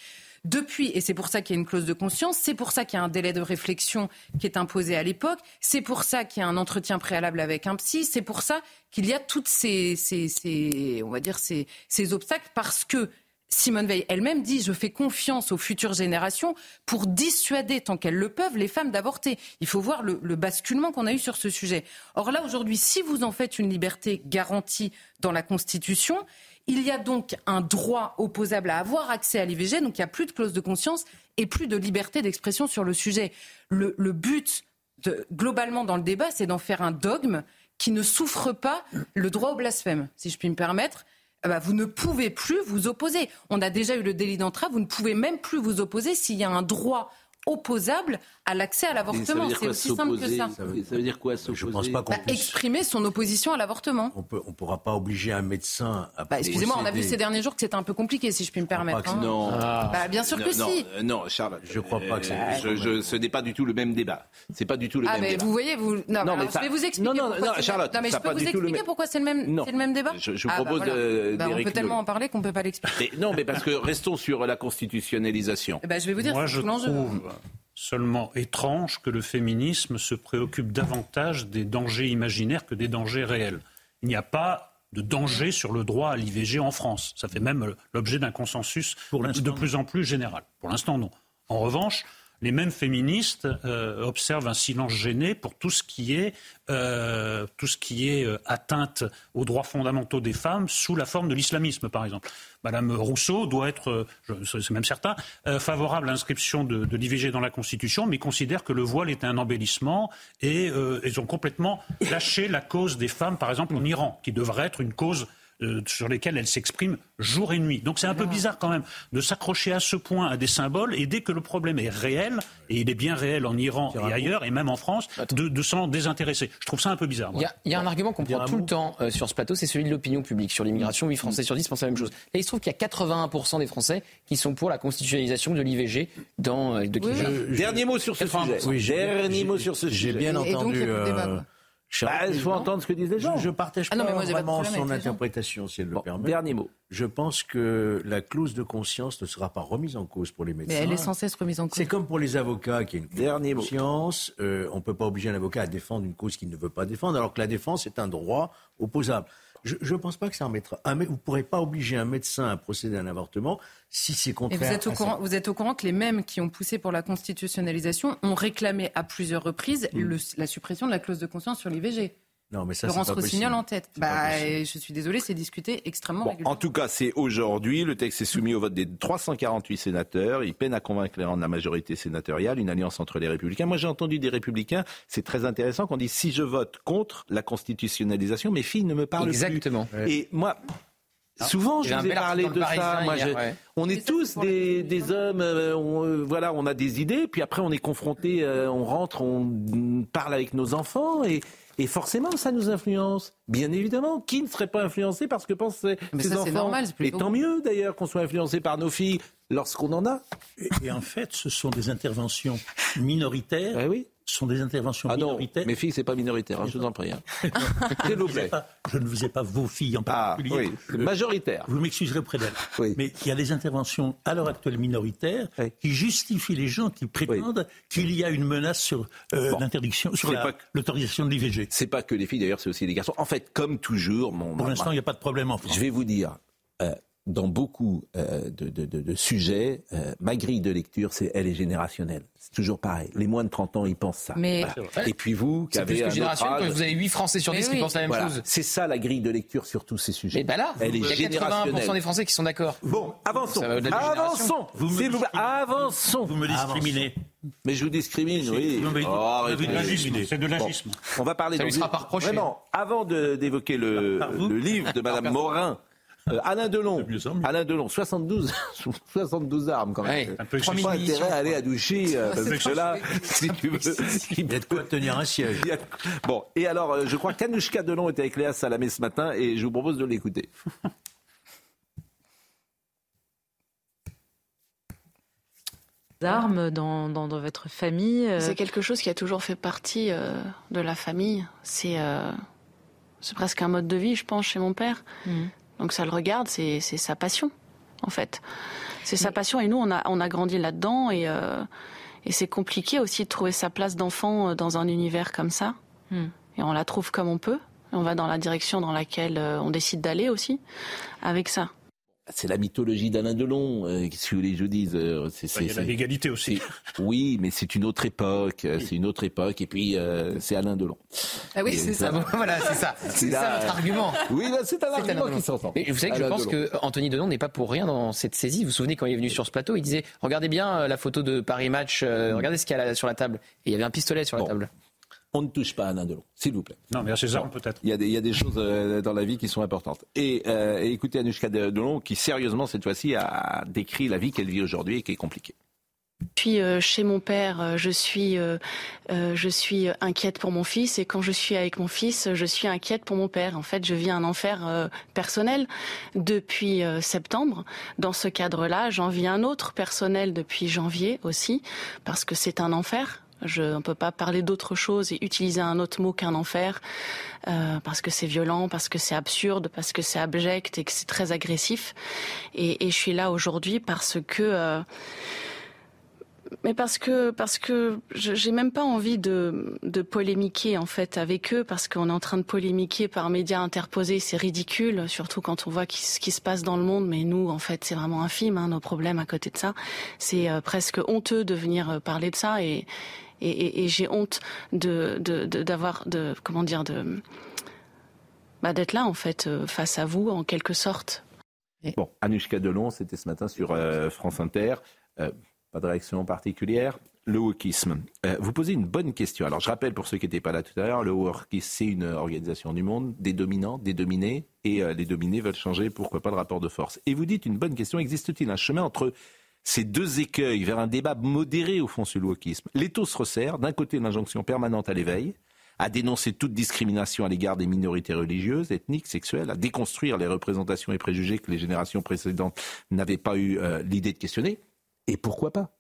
Depuis, et c'est pour ça qu'il y a une clause de conscience, c'est pour ça qu'il y a un délai de réflexion qui est imposé à l'époque, c'est pour ça qu'il y a un entretien préalable avec un psy, c'est pour ça qu'il y a toutes ces, on va dire ces obstacles parce que Simone Veil elle-même dit Je fais confiance aux futures générations pour dissuader, tant qu'elles le peuvent, les femmes d'avorter. Il faut voir le, basculement qu'on a eu sur ce sujet. Or là, aujourd'hui, si vous en faites une liberté garantie dans la Constitution, il y a donc un droit opposable à avoir accès à l'IVG, donc il n'y a plus de clause de conscience et plus de liberté d'expression sur le sujet. Le, but, globalement, dans le débat, c'est d'en faire un dogme qui ne souffre pas le droit au blasphème, si je puis me permettre. Ah bah, vous ne pouvez plus vous opposer. On a déjà eu le délit d'entrave, vous ne pouvez même plus vous opposer s'il y a un droit opposable à l'accès à l'avortement. C'est aussi simple que ça. Ça veut, dire quoi Je pense pas qu'on bah, Exprimer son opposition à l'avortement. On ne pourra pas obliger un médecin à. Bah, excusez-moi, on a vu ces derniers jours que c'était un peu compliqué, si je puis me permettre. Hein. Non. Ah. Bah, bien sûr que si. Euh, non, Charles. Je crois pas que c'est. Je, ce n'est pas du tout le même débat. C'est pas du tout le ah, même mais débat. Vous voyez, vous. Non, mais je vais vous expliquer. Non, non, non, Charlotte. Non, mais je peux vous expliquer pourquoi c'est le même, le même débat. Je, vous propose. on peut tellement en parler qu'on ne peut pas l'expliquer. Non, mais parce que restons sur la constitutionnalisation. Je vais vous dire. Moi, je trouve seulement étrange que le féminisme se préoccupe davantage des dangers imaginaires que des dangers réels. Il n'y a pas de danger sur le droit à l'IVG en France. Ça fait même l'objet d'un consensus de plus en plus général. Pour l'instant, non. En revanche, les mêmes féministes euh, observent un silence gêné pour tout ce qui est, euh, euh, atteinte aux droits fondamentaux des femmes sous la forme de l'islamisme, par exemple. Madame Rousseau doit être, c'est même certain, favorable à l'inscription de, de l'IVG dans la Constitution, mais considère que le voile est un embellissement et ils ont complètement lâché la cause des femmes, par exemple en Iran, qui devrait être une cause euh, sur lesquels elle s'exprime jour et nuit. Donc c'est un peu bizarre quand même de s'accrocher à ce point à des symboles et dès que le problème est réel, et il est bien réel en Iran et ailleurs, et même en France, de, s'en désintéresser. Je trouve ça un peu bizarre. Il y, a un argument qu'on prend tout le temps euh, sur ce plateau, c'est celui de l'opinion publique. Sur l'immigration, 8 Français sur 10 pensent la même chose. Là, il se trouve qu'il y a 81% des Français qui sont pour la constitutionnalisation de l'IVG dans euh, de Dernier mot sur ce sujet. Oui, dernier mot sur ce sujet. J'ai bien entendu. Bah, il faut entendre ce que disent les gens. Je, ne partage ah pas vraiment son interprétation, si elle le permet. Dernier mot. Je pense que la clause de conscience ne sera pas remise en cause pour les médecins. Mais elle est sans cesse remise en cause. C'est comme pour les avocats qui ont une Dernier conscience. Euh, on ne peut pas obliger un avocat à défendre une cause qu'il ne veut pas défendre, alors que la défense est un droit opposable. Je ne pense pas que ça en mettra. vous ne pourrez pas obliger un médecin à procéder à un avortement si c'est contraire. Et vous êtes, au courant, vous êtes au courant que les mêmes qui ont poussé pour la constitutionnalisation ont réclamé à plusieurs reprises mm. la suppression de la clause de conscience sur l'IVG. Non, mais ça, Laurence Rossignol en tête. Bah, je suis désolé, c'est discuté extrêmement régulièrement. En tout cas, c'est aujourd'hui. Le texte est soumis au vote des 348 sénateurs. Il peine à convaincre les rangs de la majorité sénatoriale, une alliance entre les républicains. Moi, j'ai entendu des républicains, c'est très intéressant, qu'on dit si je vote contre la constitutionnalisation, mes filles ne me parlent plus. Exactement. Et moi, Souvent, je vous ai parlé de ça. Moi, On est tous des, des hommes, euh, on, euh, voilà, on a des idées, puis après on est confronté, euh, on rentre, on parle avec nos enfants, et, et forcément, ça nous influence. Bien évidemment, qui ne serait pas influencé par ce que pensent ses, enfants normal, Et tant mieux d'ailleurs qu'on soit influencé par nos filles lorsqu'on en a. Et, en fait, ce sont des interventions minoritaires. Eh oui sont des interventions ah minoritaires. mes filles, c'est pas minoritaire, hein, je vous en prie. Hein. je, ne vous ai pas vos filles en ah, particulier. Ah, oui, majoritaire. Vous m'excuserez auprès d'elles. Mais il y a des interventions à l'heure actuelle minoritaires qui justifient les gens qui prétendent qu'il y a une menace sur euh, l'interdiction, sur l'autorisation de l'IVG. C'est pas que les filles, d'ailleurs, c'est aussi les garçons. En fait, comme toujours, mon, pour l'instant, il n'y a pas de problème en France. Je vais vous dire. Euh, dans beaucoup euh, de, de, de, sujets, euh, ma grille de lecture, c'est elle est générationnelle. C'est toujours pareil. Les moins de 30 ans, ils pensent ça. Mais Et puis vous, qui avez plus que vous avez 8 Français sur 10 qui pensent la même chose. C'est ça la grille de lecture sur tous ces sujets. Mais ben là, elle est il y a 80% des Français qui sont d'accord. Bon, avançons. Avançons. Vous me, avançons. Vous me discriminez. Mais je vous discrimine, oui. Oh, c'est de l'agisme. On va parler ça de. sera pas reproché. Vraiment, avant d'évoquer le, le livre de Madame Morin. Euh, Alain Delon, Alain Delon, 72, 72 armes quand même. un peu pas intérêt à aller à Douchy, euh, parce que là, si tu veux, il y a de quoi tenir un siège. Bon, et alors, euh, je crois qu'Anouchka Delon était avec Léa Salamé ce matin, et je vous propose de l'écouter. armes dans, dans, votre famille C'est quelque chose qui a toujours fait partie de la famille. C'est c'est presque un mode de vie, je pense, chez mon père. Mmh. Donc ça le regarde, c'est sa passion, en fait. C'est sa passion et nous, on a, on a grandi là-dedans et, euh, et c'est compliqué aussi de trouver sa place d'enfant euh, dans un univers comme ça. Hmm. Et on la trouve comme on peut. On va dans la direction dans laquelle euh, on décide d'aller aussi avec ça c'est la mythologie d'Alain Delon, euh, si vous voulez, je dise. Euh, il y a l'égalité aussi. Oui, mais c'est une autre époque, euh, c'est une autre époque, et puis euh, c'est Alain Delon. Ah oui, c'est ça. voilà, c'est ça. C'est ça notre argument. Oui, c'est un argument qui s'entend. Vous savez que je pense que Anthony Delon n'est pas pour rien dans cette saisie. Vous vous souvenez quand il est venu sur ce plateau, il disait regardez bien la photo de Paris Match, regardez ce qu'il y a sur la table. Et il y avait un pistolet sur la table on ne touche pas à Alain Delon, s'il vous plaît. Non, mais à César, peut-être. Il y, a des, choses euh, dans la vie qui sont importantes. Et, euh, écoutez Anouchka Delon, qui sérieusement, cette fois-ci, a décrit la vie qu'elle vit aujourd'hui et qui est compliquée. Puis euh, chez mon père, je suis, je suis inquiète pour mon fils et quand je suis avec mon fils, je suis inquiète pour mon père. En fait, je vis un enfer personnel depuis septembre. Dans ce cadre-là, j'en vis un autre personnel depuis janvier aussi parce que c'est un enfer je ne peut pas parler d'autre chose et utiliser un autre mot qu'un enfer euh, parce que c'est violent, parce que c'est absurde, parce que c'est abject et que c'est très agressif. Et, je suis là aujourd'hui parce que euh, mais parce que parce que j'ai même pas envie de, de polémiquer en fait avec eux parce qu'on est en train de polémiquer par médias interposés, c'est ridicule, surtout quand on voit ce qui se passe dans le monde. Mais nous, en fait, c'est vraiment infime hein, nos problèmes à côté de ça. C'est euh, presque honteux de venir euh, parler de ça et et, j'ai honte d'avoir comment dire bah, d'être là en fait euh, face à vous en quelque sorte. Bon, Anushka Delon, c'était ce matin sur euh, France Inter. Euh, pas de réaction particulière. Le wokisme. vous posez une bonne question. Alors, je rappelle pour ceux qui n'étaient pas là tout à l'heure, le wokisme, c'est une organisation du monde, des dominants, des dominés, et les dominés veulent changer, pourquoi pas, le rapport de force. Et vous dites une bonne question, existe-t-il un chemin entre ces deux écueils vers un débat modéré au fond sur le wokisme. L'étau se resserre, d'un côté l'injonction permanente à l'éveil, à dénoncer toute discrimination à l'égard des minorités religieuses, ethniques, sexuelles, à déconstruire les représentations et préjugés que les générations précédentes n'avaient pas eu euh, l'idée de questionner. Et pourquoi pas?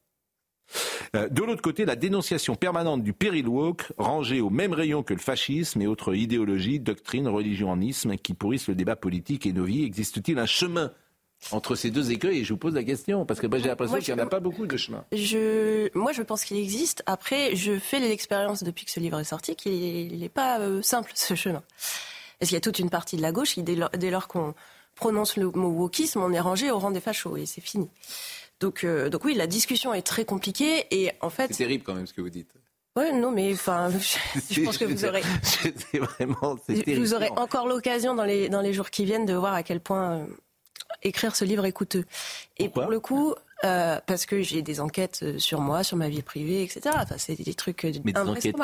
Euh, de l'autre côté, la dénonciation permanente du péril woke, rangé au même rayon que le fascisme et autres idéologies, doctrines, religions en isme qui pourrissent le débat politique et nos vies. Existe-t-il un chemin entre ces deux écueils et je vous pose la question parce que j'ai l'impression qu'il n'y en a pas beaucoup de chemin. Je, moi, je pense qu'il existe. Après, je fais l'expérience depuis que ce livre est sorti qu'il n'est pas euh, simple ce chemin. Parce qu'il y a toute une partie de la gauche qui, dès lors, qu'on prononce le mot wokisme, on est rangé au rang des fachos et c'est fini. Donc, euh, donc oui, la discussion est très compliquée et en fait. C'est terrible quand même ce que vous dites. Oui, non, mais enfin, je, pense que vous aurez. vraiment, vous aurez encore l'occasion dans les, dans les jours qui viennent de voir à quel point euh, écrire ce livre est coûteux. Et pour le coup, euh, parce que j'ai des enquêtes euh, sur moi, sur ma vie privée, etc. Enfin, c'est des trucs euh, mais des enquêtes,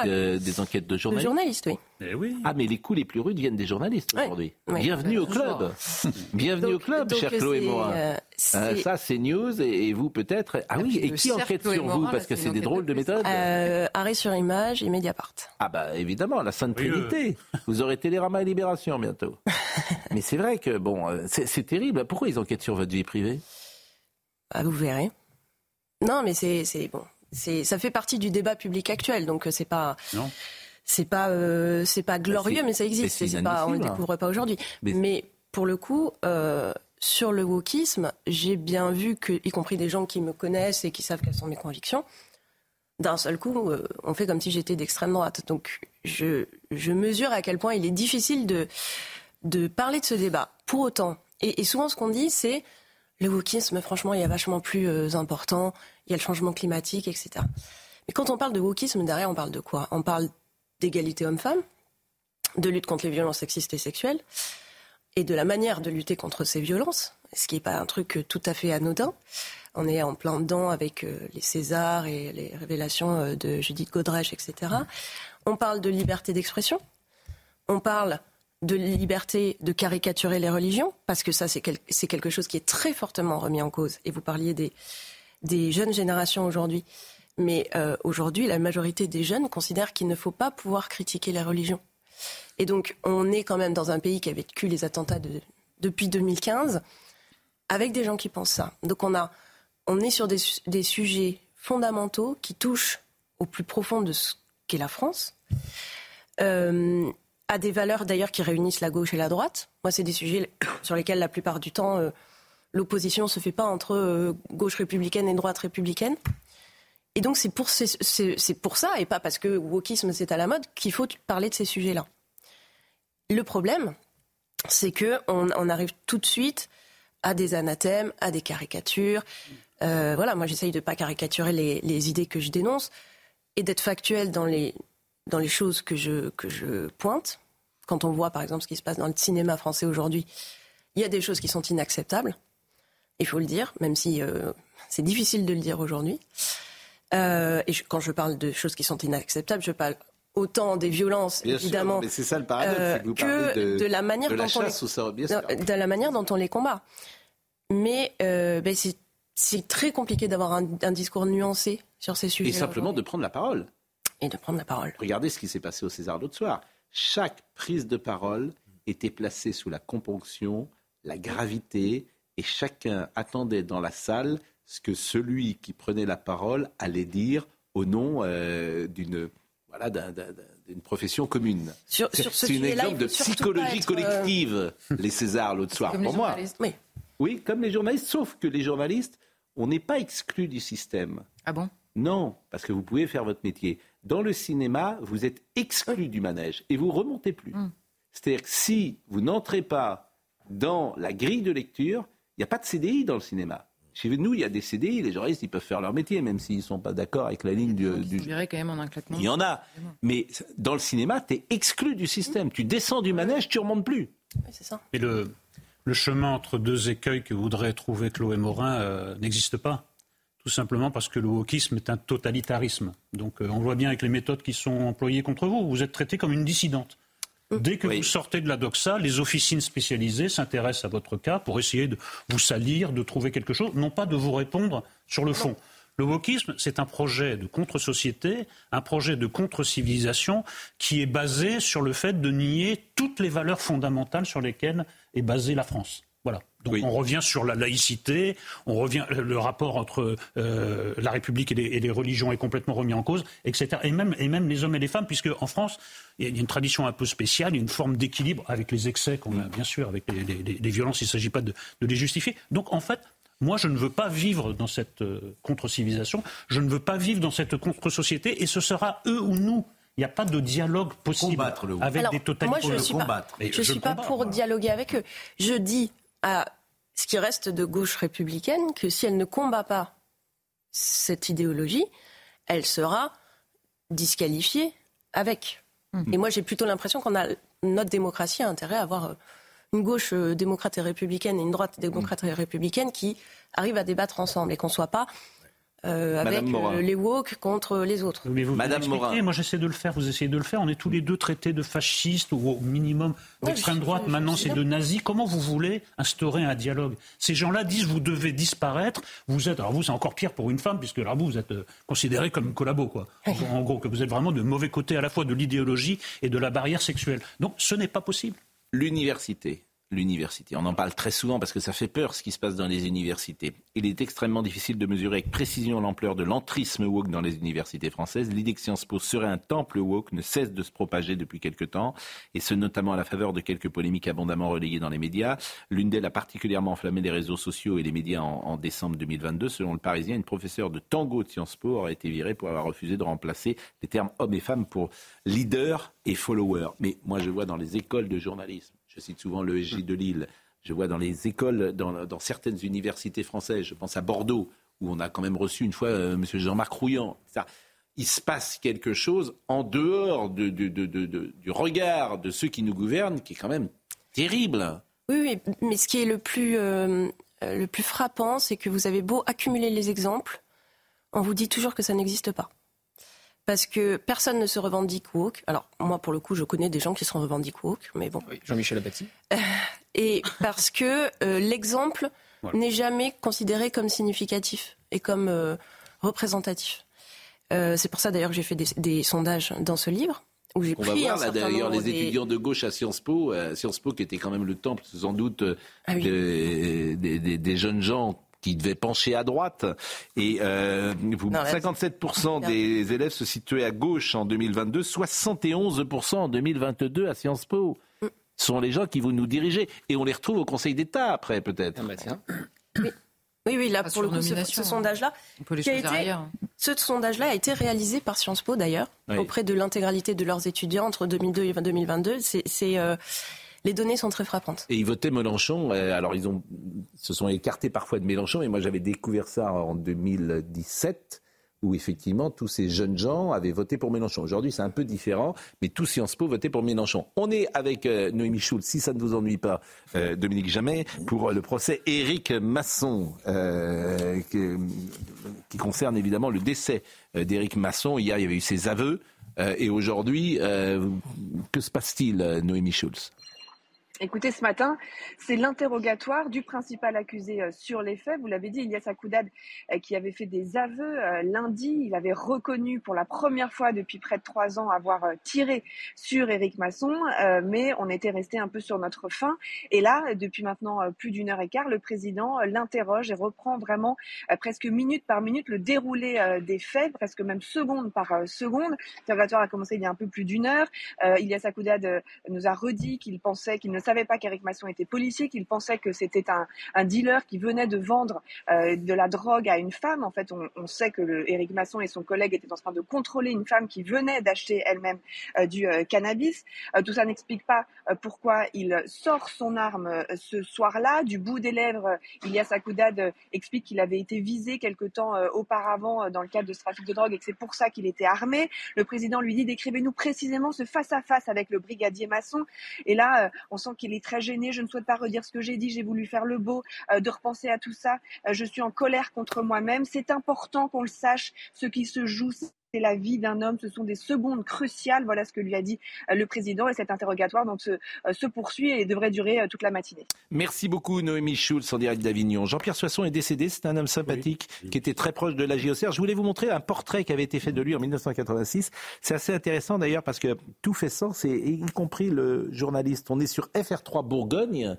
des enquêtes de journalistes. De journalistes, oui. Eh oui. Ah, mais les coups les plus rudes viennent des journalistes aujourd'hui. Bienvenue au club. Bienvenue au club, cher Chloé Morin. ça, c'est news et, vous peut-être. Ah oui, et qui enquête sur vous Parce que c'est des drôles de méthodes. arrêt sur image et Mediapart. Ah bah évidemment, la Sainte Trinité. Vous aurez Télérama et Libération bientôt. mais c'est vrai que bon, c'est terrible. Pourquoi ils enquêtent sur votre vie privée? Ah, vous verrez. Non, mais c'est bon. Ça fait partie du débat public actuel, donc euh, c'est pas. Non. C'est pas euh, c'est pas glorieux, mais, ça existe. C'est pas on le découvre pas aujourd'hui. Mais... pour le coup, euh, sur le wokisme, j'ai bien vu que, y compris des gens qui me connaissent et qui savent quelles sont mes convictions, d'un seul coup, on fait comme si j'étais d'extrême droite. Donc je, je mesure à quel point il est difficile de, de parler de ce débat. Pour autant, et souvent ce qu'on dit, c'est le wokisme, franchement, il y a vachement plus euh, important. Il y a le changement climatique, etc. Mais quand on parle de wokisme, derrière, on parle de quoi? On parle d'égalité homme-femme, de lutte contre les violences sexistes et sexuelles, et de la manière de lutter contre ces violences, ce qui n'est pas un truc euh, tout à fait anodin. On est en plein dedans avec euh, les Césars et les révélations de Judith Godrèche, etc. On parle de liberté d'expression. On parle de liberté de caricaturer les religions, parce que ça, c'est quelque chose qui est très fortement remis en cause. Et vous parliez des, jeunes générations aujourd'hui. Mais euh, aujourd'hui, la majorité des jeunes considèrent qu'il ne faut pas pouvoir critiquer les religions. Et donc, on est quand même dans un pays qui a vécu les attentats de, depuis 2015, avec des gens qui pensent ça. Donc, on est sur des, des sujets fondamentaux qui touchent au plus profond de ce qu'est la France. Euh, à des valeurs d'ailleurs qui réunissent la gauche et la droite. Moi, c'est des sujets sur lesquels la plupart du temps euh, l'opposition ne se fait pas entre euh, gauche républicaine et droite républicaine. Et donc c'est pour, ça, et pas parce que wokisme c'est à la mode, qu'il faut parler de ces sujets-là. Le problème, c'est que on, arrive tout de suite à des anathèmes, à des caricatures. Euh, voilà, moi j'essaye de pas caricaturer les idées que je dénonce et d'être factuel dans les, dans les choses que je, que je pointe. Quand on voit par exemple ce qui se passe dans le cinéma français aujourd'hui, il y a des choses qui sont inacceptables. Il faut le dire, même si euh, c'est difficile de le dire aujourd'hui. Euh, et quand je parle de choses qui sont inacceptables, je parle autant des violences, évidemment, mais c'est ça le paradoxe, euh, vous que de, la manière dont on les, de la manière dont on les combat. Mais ben c'est très compliqué d'avoir un, un, discours nuancé sur ces sujets. Et simplement de prendre la parole et de prendre la parole. Regardez ce qui s'est passé au César l'autre soir. Chaque prise de parole était placée sous la componction, la gravité, et chacun attendait dans la salle ce que celui qui prenait la parole allait dire au nom euh, d'une voilà, d'une profession commune. C'est un exemple de psychologie euh, collective, les Césars l'autre soir, pour moi. Oui. oui, comme les journalistes, sauf que les journalistes, on n'est pas exclus du système. Ah bon? Non, parce que vous pouvez faire votre métier. Dans le cinéma, vous êtes exclu du manège et vous remontez plus. Mm. C'est-à-dire que si vous n'entrez pas dans la grille de lecture, il n'y a pas de CDI dans le cinéma. Chez nous, il y a des CDI, les journalistes, ils peuvent faire leur métier, même s'ils ne sont pas d'accord avec la ligne du... du... quand même en un Il y en a. Mais dans le cinéma, tu es exclu du système. Tu descends du manège, tu ne remontes plus. Oui, c'est ça. Et le, le, chemin entre deux écueils que voudrait trouver Chloé Morin euh, n'existe pas tout simplement parce que le wokisme est un totalitarisme. Donc euh, on voit bien avec les méthodes qui sont employées contre vous, vous êtes traité comme une dissidente. Dès que vous sortez de la doxa, les officines spécialisées s'intéressent à votre cas pour essayer de vous salir, de trouver quelque chose, non pas de vous répondre sur le fond. Le wokisme, c'est un projet de contre-société, un projet de contre-civilisation qui est basé sur le fait de nier toutes les valeurs fondamentales sur lesquelles est basée la France. On revient sur la laïcité, on revient le rapport entre euh, la République et les, religions est complètement remis en cause, etc. Et même, et même les hommes et les femmes, puisque en France, il y a une tradition un peu spéciale, une forme d'équilibre avec les excès qu'on a, bien sûr, avec les, violences, il ne s'agit pas de, les justifier. Donc en fait, moi, je ne veux pas vivre dans cette euh, contre-civilisation, je ne veux pas vivre dans cette contre-société, et ce sera eux ou nous Il n'y a pas de dialogue possible avec des totalités. Moi, je ne suis, pas, je suis pas pour dialoguer avec eux. Je dis à ce qui reste de gauche républicaine que si elle ne combat pas cette idéologie, elle sera disqualifiée avec. Mhm. Et moi, j'ai plutôt l'impression qu'on a notre démocratie a intérêt à avoir euh, une gauche euh, démocrate et républicaine et une droite démocrate et républicaine qui arrivent à débattre ensemble et qu'on ne soit pas euh, avec les woke contre les autres. Mais vous, Madame Morin. Moi, j'essaie de le faire. Vous essayez de le faire. On est tous les deux traités de fascistes ou au minimum d'extrême droite. Maintenant, c'est de nazis. Comment vous voulez instaurer un dialogue Ces gens-là disent vous devez disparaître. Vous êtes alors vous c'est encore pire pour une femme puisque là vous vous êtes euh, considéré comme collabo quoi. En, gros que vous êtes vraiment de mauvais côté à la fois de l'idéologie et de la barrière sexuelle. Donc ce n'est pas possible. L'université l'université. On en parle très souvent parce que ça fait peur ce qui se passe dans les universités. Il est extrêmement difficile de mesurer avec précision l'ampleur de l'entrisme woke dans les universités françaises. L'idée que Sciences Po serait un temple woke ne cesse de se propager depuis quelque temps, et ce notamment à la faveur de quelques polémiques abondamment relayées dans les médias. L'une d'elles a particulièrement enflammé les réseaux sociaux et les médias en, en, décembre 2022. Selon le Parisien, une professeure de tango de Sciences Po aurait été virée pour avoir refusé de remplacer les termes hommes et femmes pour leader et follower. Mais moi, je vois dans les écoles de journalisme je cite souvent le l'ESJ de Lille. Je vois dans les écoles, dans, certaines universités françaises, je pense à Bordeaux, où on a quand même reçu une fois euh, M. Jean-Marc Rouillant. Ça, il se passe quelque chose en dehors de, du regard de ceux qui nous gouvernent qui est quand même terrible. Oui, oui mais ce qui est le plus, euh, le plus frappant, c'est que vous avez beau accumuler les exemples, on vous dit toujours que ça n'existe pas parce que personne ne se revendique woke. Alors moi, pour le coup, je connais des gens qui se revendiquent woke, mais bon. Jean-Michel Abati. Euh, et parce que euh, l'exemple n'est jamais considéré comme significatif et comme euh, représentatif. c'est pour ça d'ailleurs que j'ai fait des, sondages dans ce livre. Où j'ai On va voir là d'ailleurs les étudiants de gauche à Sciences Po, Sciences Po qui était quand même le temple sans doute ah des, des, jeunes gens qui devait pencher à droite. Et euh, 57% des élèves se situaient à gauche en 2022, 71% en 2022 à Sciences Po. Mm. Ce sont les gens qui vont nous diriger. Et on les retrouve au Conseil d'État après, peut-être. Ah bah oui. Oui, là, pour le coup, ce, sondage-là, ce sondage-là a été réalisé par Sciences Po d'ailleurs, auprès de l'intégralité de leurs étudiants entre 2002 et 2022. C'est euh, les données sont très frappantes. Et ils votaient Mélenchon. Euh, alors, ils ont, se sont écartés parfois de Mélenchon. Et moi, j'avais découvert ça en 2017 où effectivement tous ces jeunes gens avaient voté pour Mélenchon. Aujourd'hui, c'est un peu différent, mais tous Sciences Po votaient pour Mélenchon. On est avec euh, Noémie Schultz, si ça ne vous ennuie pas, euh, Dominique Jamais, pour le procès Éric Masson, qui, qui, concerne évidemment le décès d'Éric Masson. Hier, il y avait eu ses aveux. et aujourd'hui, que se passe-t-il, Noémie Schultz? Écoutez, ce matin, c'est l'interrogatoire du principal accusé euh, sur les faits. Vous l'avez dit, Ilyas Akoudad, euh, qui avait fait des aveux euh, lundi. Il avait reconnu pour la première fois depuis près de trois ans avoir tiré sur Éric Masson, mais on était resté un peu sur notre faim. Et là, depuis maintenant plus d'une heure et quart, le président l'interroge et reprend vraiment presque minute par minute le déroulé des faits, presque même seconde par seconde. L'interrogatoire a commencé il y a un peu plus d'une heure. Ilyas Akoudad nous a redit qu'il pensait qu'il ne savait pas qu'Éric Masson était policier, qu'il pensait que c'était un, dealer qui venait de vendre euh, de la drogue à une femme. En fait, on, sait que le, Éric Masson et son collègue étaient en train de contrôler une femme qui venait d'acheter elle-même euh, du euh, cannabis. tout ça n'explique pas pourquoi il sort son arme ce soir-là. Du bout des lèvres, Ilias Akoudad explique qu'il avait été visé quelque temps auparavant dans le cadre de ce trafic de drogue et que c'est pour ça qu'il était armé. Le président lui dit décrivez-nous précisément ce face-à-face avec le brigadier Masson. Et là, on sent qu'il est très gêné. Je ne souhaite pas redire ce que j'ai dit. J'ai voulu faire le beau, euh, de repenser à tout ça. Euh, je suis en colère contre moi-même. C'est important qu'on le sache. Ce qui se joue, c'est la vie d'un homme. Ce sont des secondes cruciales. Voilà ce que lui a dit euh, le président. Et cet interrogatoire donc, se, poursuit et devrait durer toute la matinée. Merci beaucoup, Noémie Schulz, en direct d'Avignon. Jean-Pierre Soisson est décédé. C'est un homme sympathique qui était très proche de la JOCR. Je voulais vous montrer un portrait qui avait été fait de lui en 1986. C'est assez intéressant d'ailleurs parce que tout fait sens, et y compris le journaliste. On est sur FR3 Bourgogne.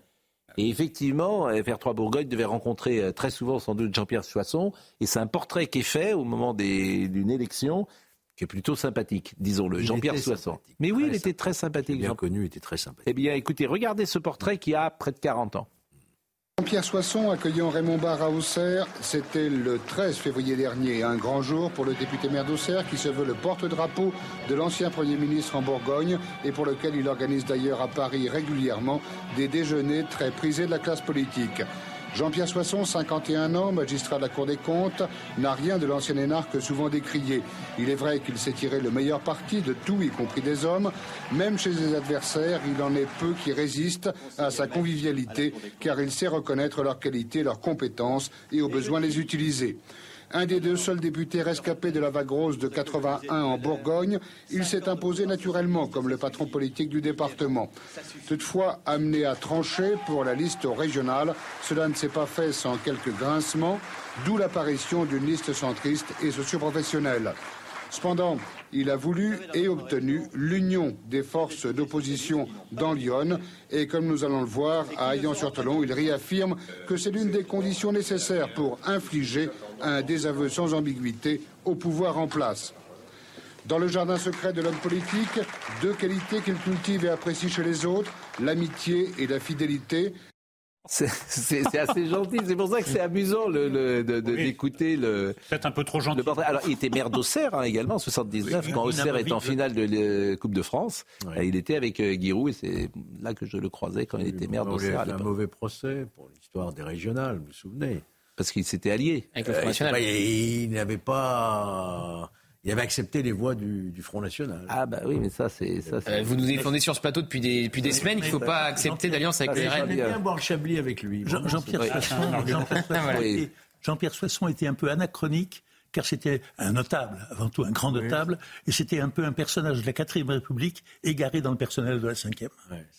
Et effectivement, FR3 Bourgogne devait rencontrer euh, très souvent sans doute Jean-Pierre Soisson. Et c'est un portrait qui est fait au moment d'une élection qui est plutôt sympathique, disons-le, Jean-Pierre Soisson. Mais oui, il était très sympathique. Bien connu, il était très sympathique. Eh bien, écoutez, regardez ce portrait qui a près de 40 ans. Jean-Pierre Soisson accueillant Raymond Barre à Auxerre, c'était le 13 février dernier, un grand jour pour le député maire d'Auxerre qui se veut le porte-drapeau de l'ancien Premier ministre en Bourgogne et pour lequel il organise d'ailleurs à Paris régulièrement des déjeuners très prisés de la classe politique. Jean-Pierre Soisson, 51 ans, magistrat de la Cour des comptes, n'a rien de l'ancien énarque souvent décrié. Il est vrai qu'il s'est tiré le meilleur parti de tout, y compris des hommes. Même chez ses adversaires, il en est peu qui résistent à sa convivialité, car il sait reconnaître leurs qualités, leurs compétences et au besoin les utiliser. Un des deux seuls députés rescapés de la vague rose de 81 en Bourgogne, il s'est imposé naturellement comme le patron politique du département. Toutefois, amené à trancher pour la liste régionale, cela ne s'est pas fait sans quelques grincements, d'où l'apparition d'une liste centriste et socioprofessionnelle. Cependant, il a voulu et obtenu l'union des forces d'opposition dans Lyon et comme nous allons le voir, à Ayan-sur-Tolon, il réaffirme que c'est l'une des conditions nécessaires pour infliger un désaveu sans ambiguïté au pouvoir en place. Dans le jardin secret de l'homme politique, deux qualités qu'il cultive et apprécie chez les autres, l'amitié et la fidélité. C'est assez gentil, c'est pour ça que c'est amusant d'écouter le. Peut-être un peu trop gentil. Alors, il était maire d'Auxerre hein, également en 79, quand Auxerre est en finale de la Coupe de France. Il était avec euh, Giroud et c'est là que je le croisais quand il était maire d'Auxerre. Il a fait un mauvais procès pour l'histoire des régionales, vous vous souvenez parce qu'ils s'étaient alliés. Avec le Front euh, National. il n'avait pas. Il avait accepté les voix du, Front National. Ah bah oui, mais ça c'est ça. Euh, vous nous défendez sur ce plateau depuis des, depuis des semaines. Il ne faut pas accepter d'alliance avec les RN. bien boire le Chablis avec lui. Jean-Pierre Jean Soisson était un peu anachronique car c'était un notable, avant tout un grand notable, et c'était un peu un personnage de la 4ème République égaré dans le personnel de la 5e.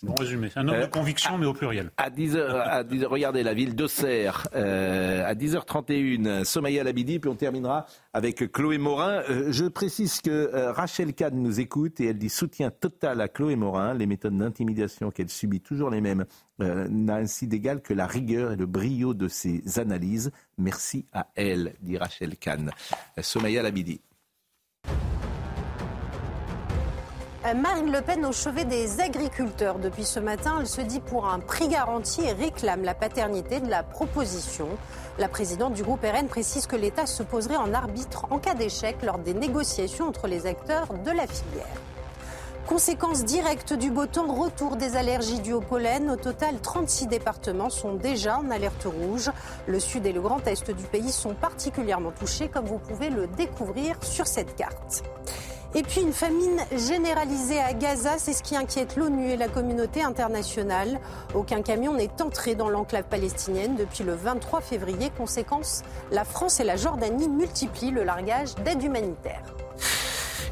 bon résumé, un homme de euh, conviction, mais au pluriel. À 10h, à 10 regardez la ville d'Auxerre, euh, à 10h31, Somaya Labidi, puis on terminera avec Chloé Morin. Euh, je précise que Rachel Kahn nous écoute et elle dit soutien total à Chloé Morin. Les méthodes d'intimidation qu'elle subit, toujours les mêmes, euh, n'a ainsi d'égal que la rigueur et le brio de ses analyses. Merci à elle, dit Rachel Kahn. Somaya Labidi. Euh, Marine Le Pen au chevet des agriculteurs. Depuis ce matin, elle se dit pour un prix garanti et réclame la paternité de la proposition. La présidente du groupe RN précise que l'État se poserait en arbitre en cas d'échec lors des négociations entre les acteurs de la filière. Conséquence directe du beau temps, retour des allergies dues au pollen. Au total, 36 départements sont déjà en alerte rouge. Le sud et le grand est du pays sont particulièrement touchés, comme vous pouvez le découvrir sur cette carte. Et puis une famine généralisée à Gaza, c'est ce qui inquiète l'ONU et la communauté internationale. Aucun camion n'est entré dans l'enclave palestinienne depuis le 23 février. Conséquence, la France et la Jordanie multiplient le largage d'aide humanitaire.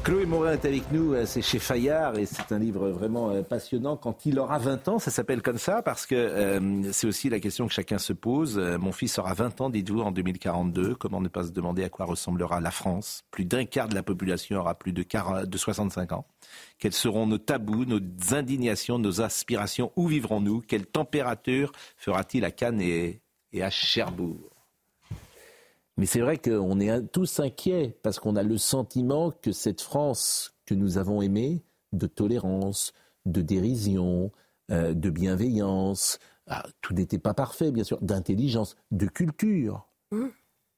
Chloé Morin est avec nous, euh, c'est chez Fayard et c'est un livre vraiment euh, passionnant. Quand il aura 20 ans, ça s'appelle comme ça parce que euh, c'est aussi la question que chacun se pose. mon fils aura 20 ans, dites-vous, en 2042. Comment ne pas se demander à quoi ressemblera la France? Plus d'un quart de la population aura plus de, de 65 ans. Quels seront nos tabous, nos indignations, nos aspirations? Où vivrons-nous? Quelle température fera-t-il à Cannes et à Cherbourg? Mais c'est vrai qu'on est tous inquiets parce qu'on a le sentiment que cette France que nous avons aimée, de tolérance, de dérision, euh, de bienveillance, ah, tout n'était pas parfait, bien sûr, d'intelligence, de culture. Mmh.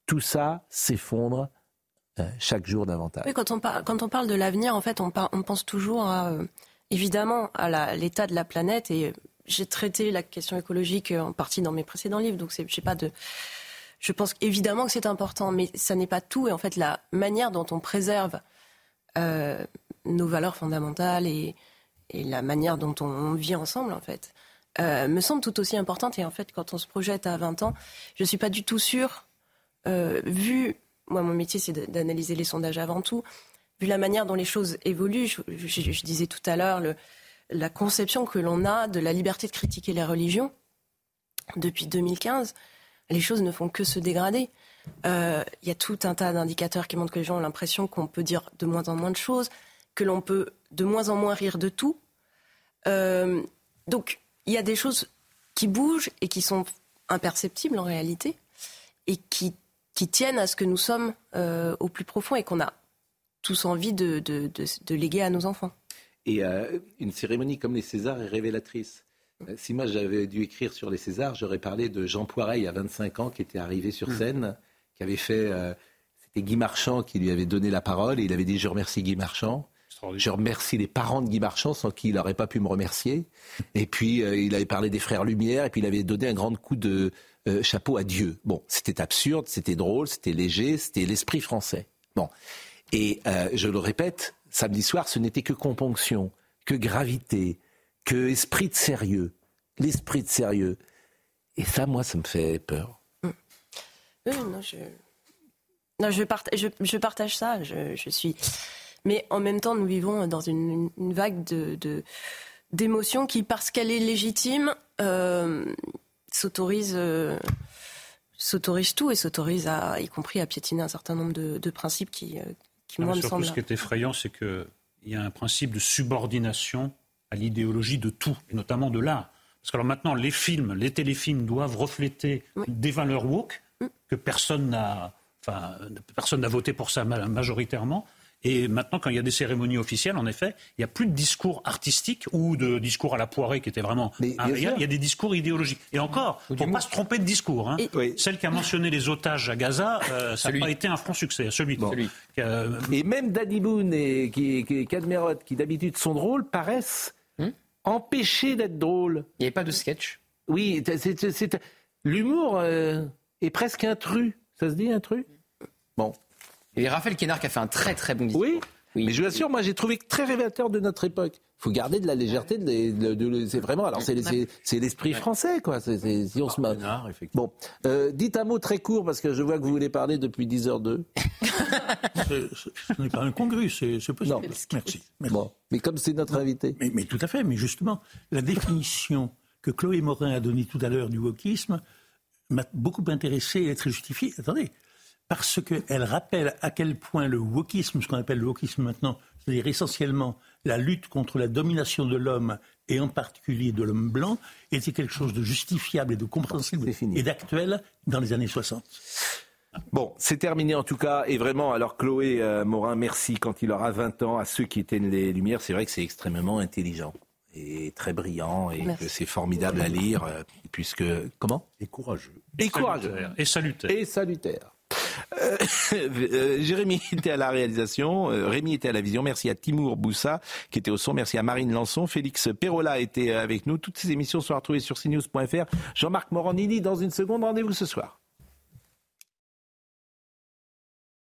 Tout ça s'effondre euh, chaque jour davantage. Oui, quand on, quand on parle de l'avenir, en fait, on, on pense toujours à, euh, évidemment à l'état de la planète. Et j'ai traité la question écologique en partie dans mes précédents livres, donc je n'ai pas de je pense évidemment que c'est important, mais ça n'est pas tout. Et en fait, la manière dont on préserve euh, nos valeurs fondamentales et, la manière dont on vit ensemble, en fait, euh, me semble tout aussi importante. Et en fait, quand on se projette à 20 ans, je ne suis pas du tout sûre, euh, vu, moi mon métier c'est d'analyser les sondages avant tout, vu la manière dont les choses évoluent, je, disais tout à l'heure, la conception que l'on a de la liberté de critiquer les religions depuis 2015, les choses ne font que se dégrader. Il euh, y a tout un tas d'indicateurs qui montrent que les gens ont l'impression qu'on peut dire de moins en moins de choses, que l'on peut de moins en moins rire de tout. Euh, donc, il y a des choses qui bougent et qui sont imperceptibles en réalité, et qui, tiennent à ce que nous sommes euh, au plus profond et qu'on a tous envie de, de, léguer à nos enfants. Et une cérémonie comme les Césars est révélatrice. Si moi j'avais dû écrire sur les Césars, j'aurais parlé de Jean Poiret il y a 25 ans qui était arrivé sur scène, qui avait fait. euh, C'était Guy Marchand qui lui avait donné la parole et il avait dit Je remercie Guy Marchand. Je remercie les parents de Guy Marchand sans qui il n'aurait pas pu me remercier. Et puis euh, il avait parlé des frères Lumière et puis il avait donné un grand coup de euh, chapeau à Dieu. Bon, c'était absurde, c'était drôle, c'était léger, c'était l'esprit français. Bon. Et euh, je le répète, samedi soir, ce n'était que componction, que gravité, que esprit de sérieux. L'esprit de sérieux. Et ça, moi, ça me fait peur. Oui, non, je, non, je, parta- je, je partage ça. Je, je suis. Mais en même temps, nous vivons dans une, une vague de, de- d'émotions qui, parce qu'elle est légitime, euh, s'autorise, euh, s'autorise tout et s'autorise à, y compris à piétiner un certain nombre de, de principes qui, euh, qui Non, moi, surtout, ce qui est effrayant, c'est qu'il y a un principe de subordination à l'idéologie de tout, et notamment de l'art. Parce que alors maintenant, les films, les téléfilms doivent refléter des valeurs woke que personne n'a, enfin, personne n'a voté pour ça ma- majoritairement. Et maintenant, quand il y a des cérémonies officielles, en effet, il n'y a plus de discours artistiques ou de discours à la poirée qui était vraiment un réel. Il y a des discours idéologiques. Et encore, il ne faut pas se tromper de discours. hein. Celle qui a mentionné les otages à Gaza, euh, ça n'a pas été un franc succès. Celui, qui a- Et même Danny Boone et qui, qui, Cadmerot, qui d'habitude sont drôles, paraissent empêchés d'être drôles. Il n'y avait pas de sketch? Oui, c'est- l'humour euh, est presque intrus. Ça se dit intrus? Bon. Et Raphaël Kénard qui a fait un très très bon discours. Oui, mais je vous assure, moi j'ai trouvé très révélateur de notre époque. Il faut garder de la légèreté, de, de- de- c'est vraiment, alors c'est, l'esprit français, quoi. C'est- c'est- si on se met- Bon, euh, dites un mot très court parce que je vois que vous voulez parler depuis 10h02. Ce n'est pas incongru, c'est possible. Non. Merci. Bon, mais comme c'est notre invité. Mais, mais tout à fait, mais justement, la définition que Chloé Morin a donnée tout à l'heure du wokisme m'a beaucoup intéressé et est très justifiée. Attendez, parce qu'elle rappelle à quel point le wokisme, ce qu'on appelle le wokisme maintenant, c'est-à-dire essentiellement la lutte contre la domination de l'homme et en particulier de l'homme blanc, était quelque chose de justifiable et de compréhensible et d'actuel dans les années 60. Bon, c'est terminé en tout cas. Et vraiment, alors Chloé euh, Morin, merci quand il aura 20 ans à ceux qui éteignent les lumières. C'est vrai que c'est extrêmement intelligent et très brillant et Merci. que c'est formidable à lire euh, puisque comment? Et courageux. Et courageux. Et salutaire. Et salutaire. Euh, euh, Jérémy était à la réalisation, euh, Rémi était à la vision. Merci à Timour Boussa qui était au son. Merci à Marine Lançon. Félix Perrola était avec nous. Toutes ces émissions sont retrouvées sur cnews.fr. Jean-Marc Morandini dans une seconde. Rendez-vous ce soir.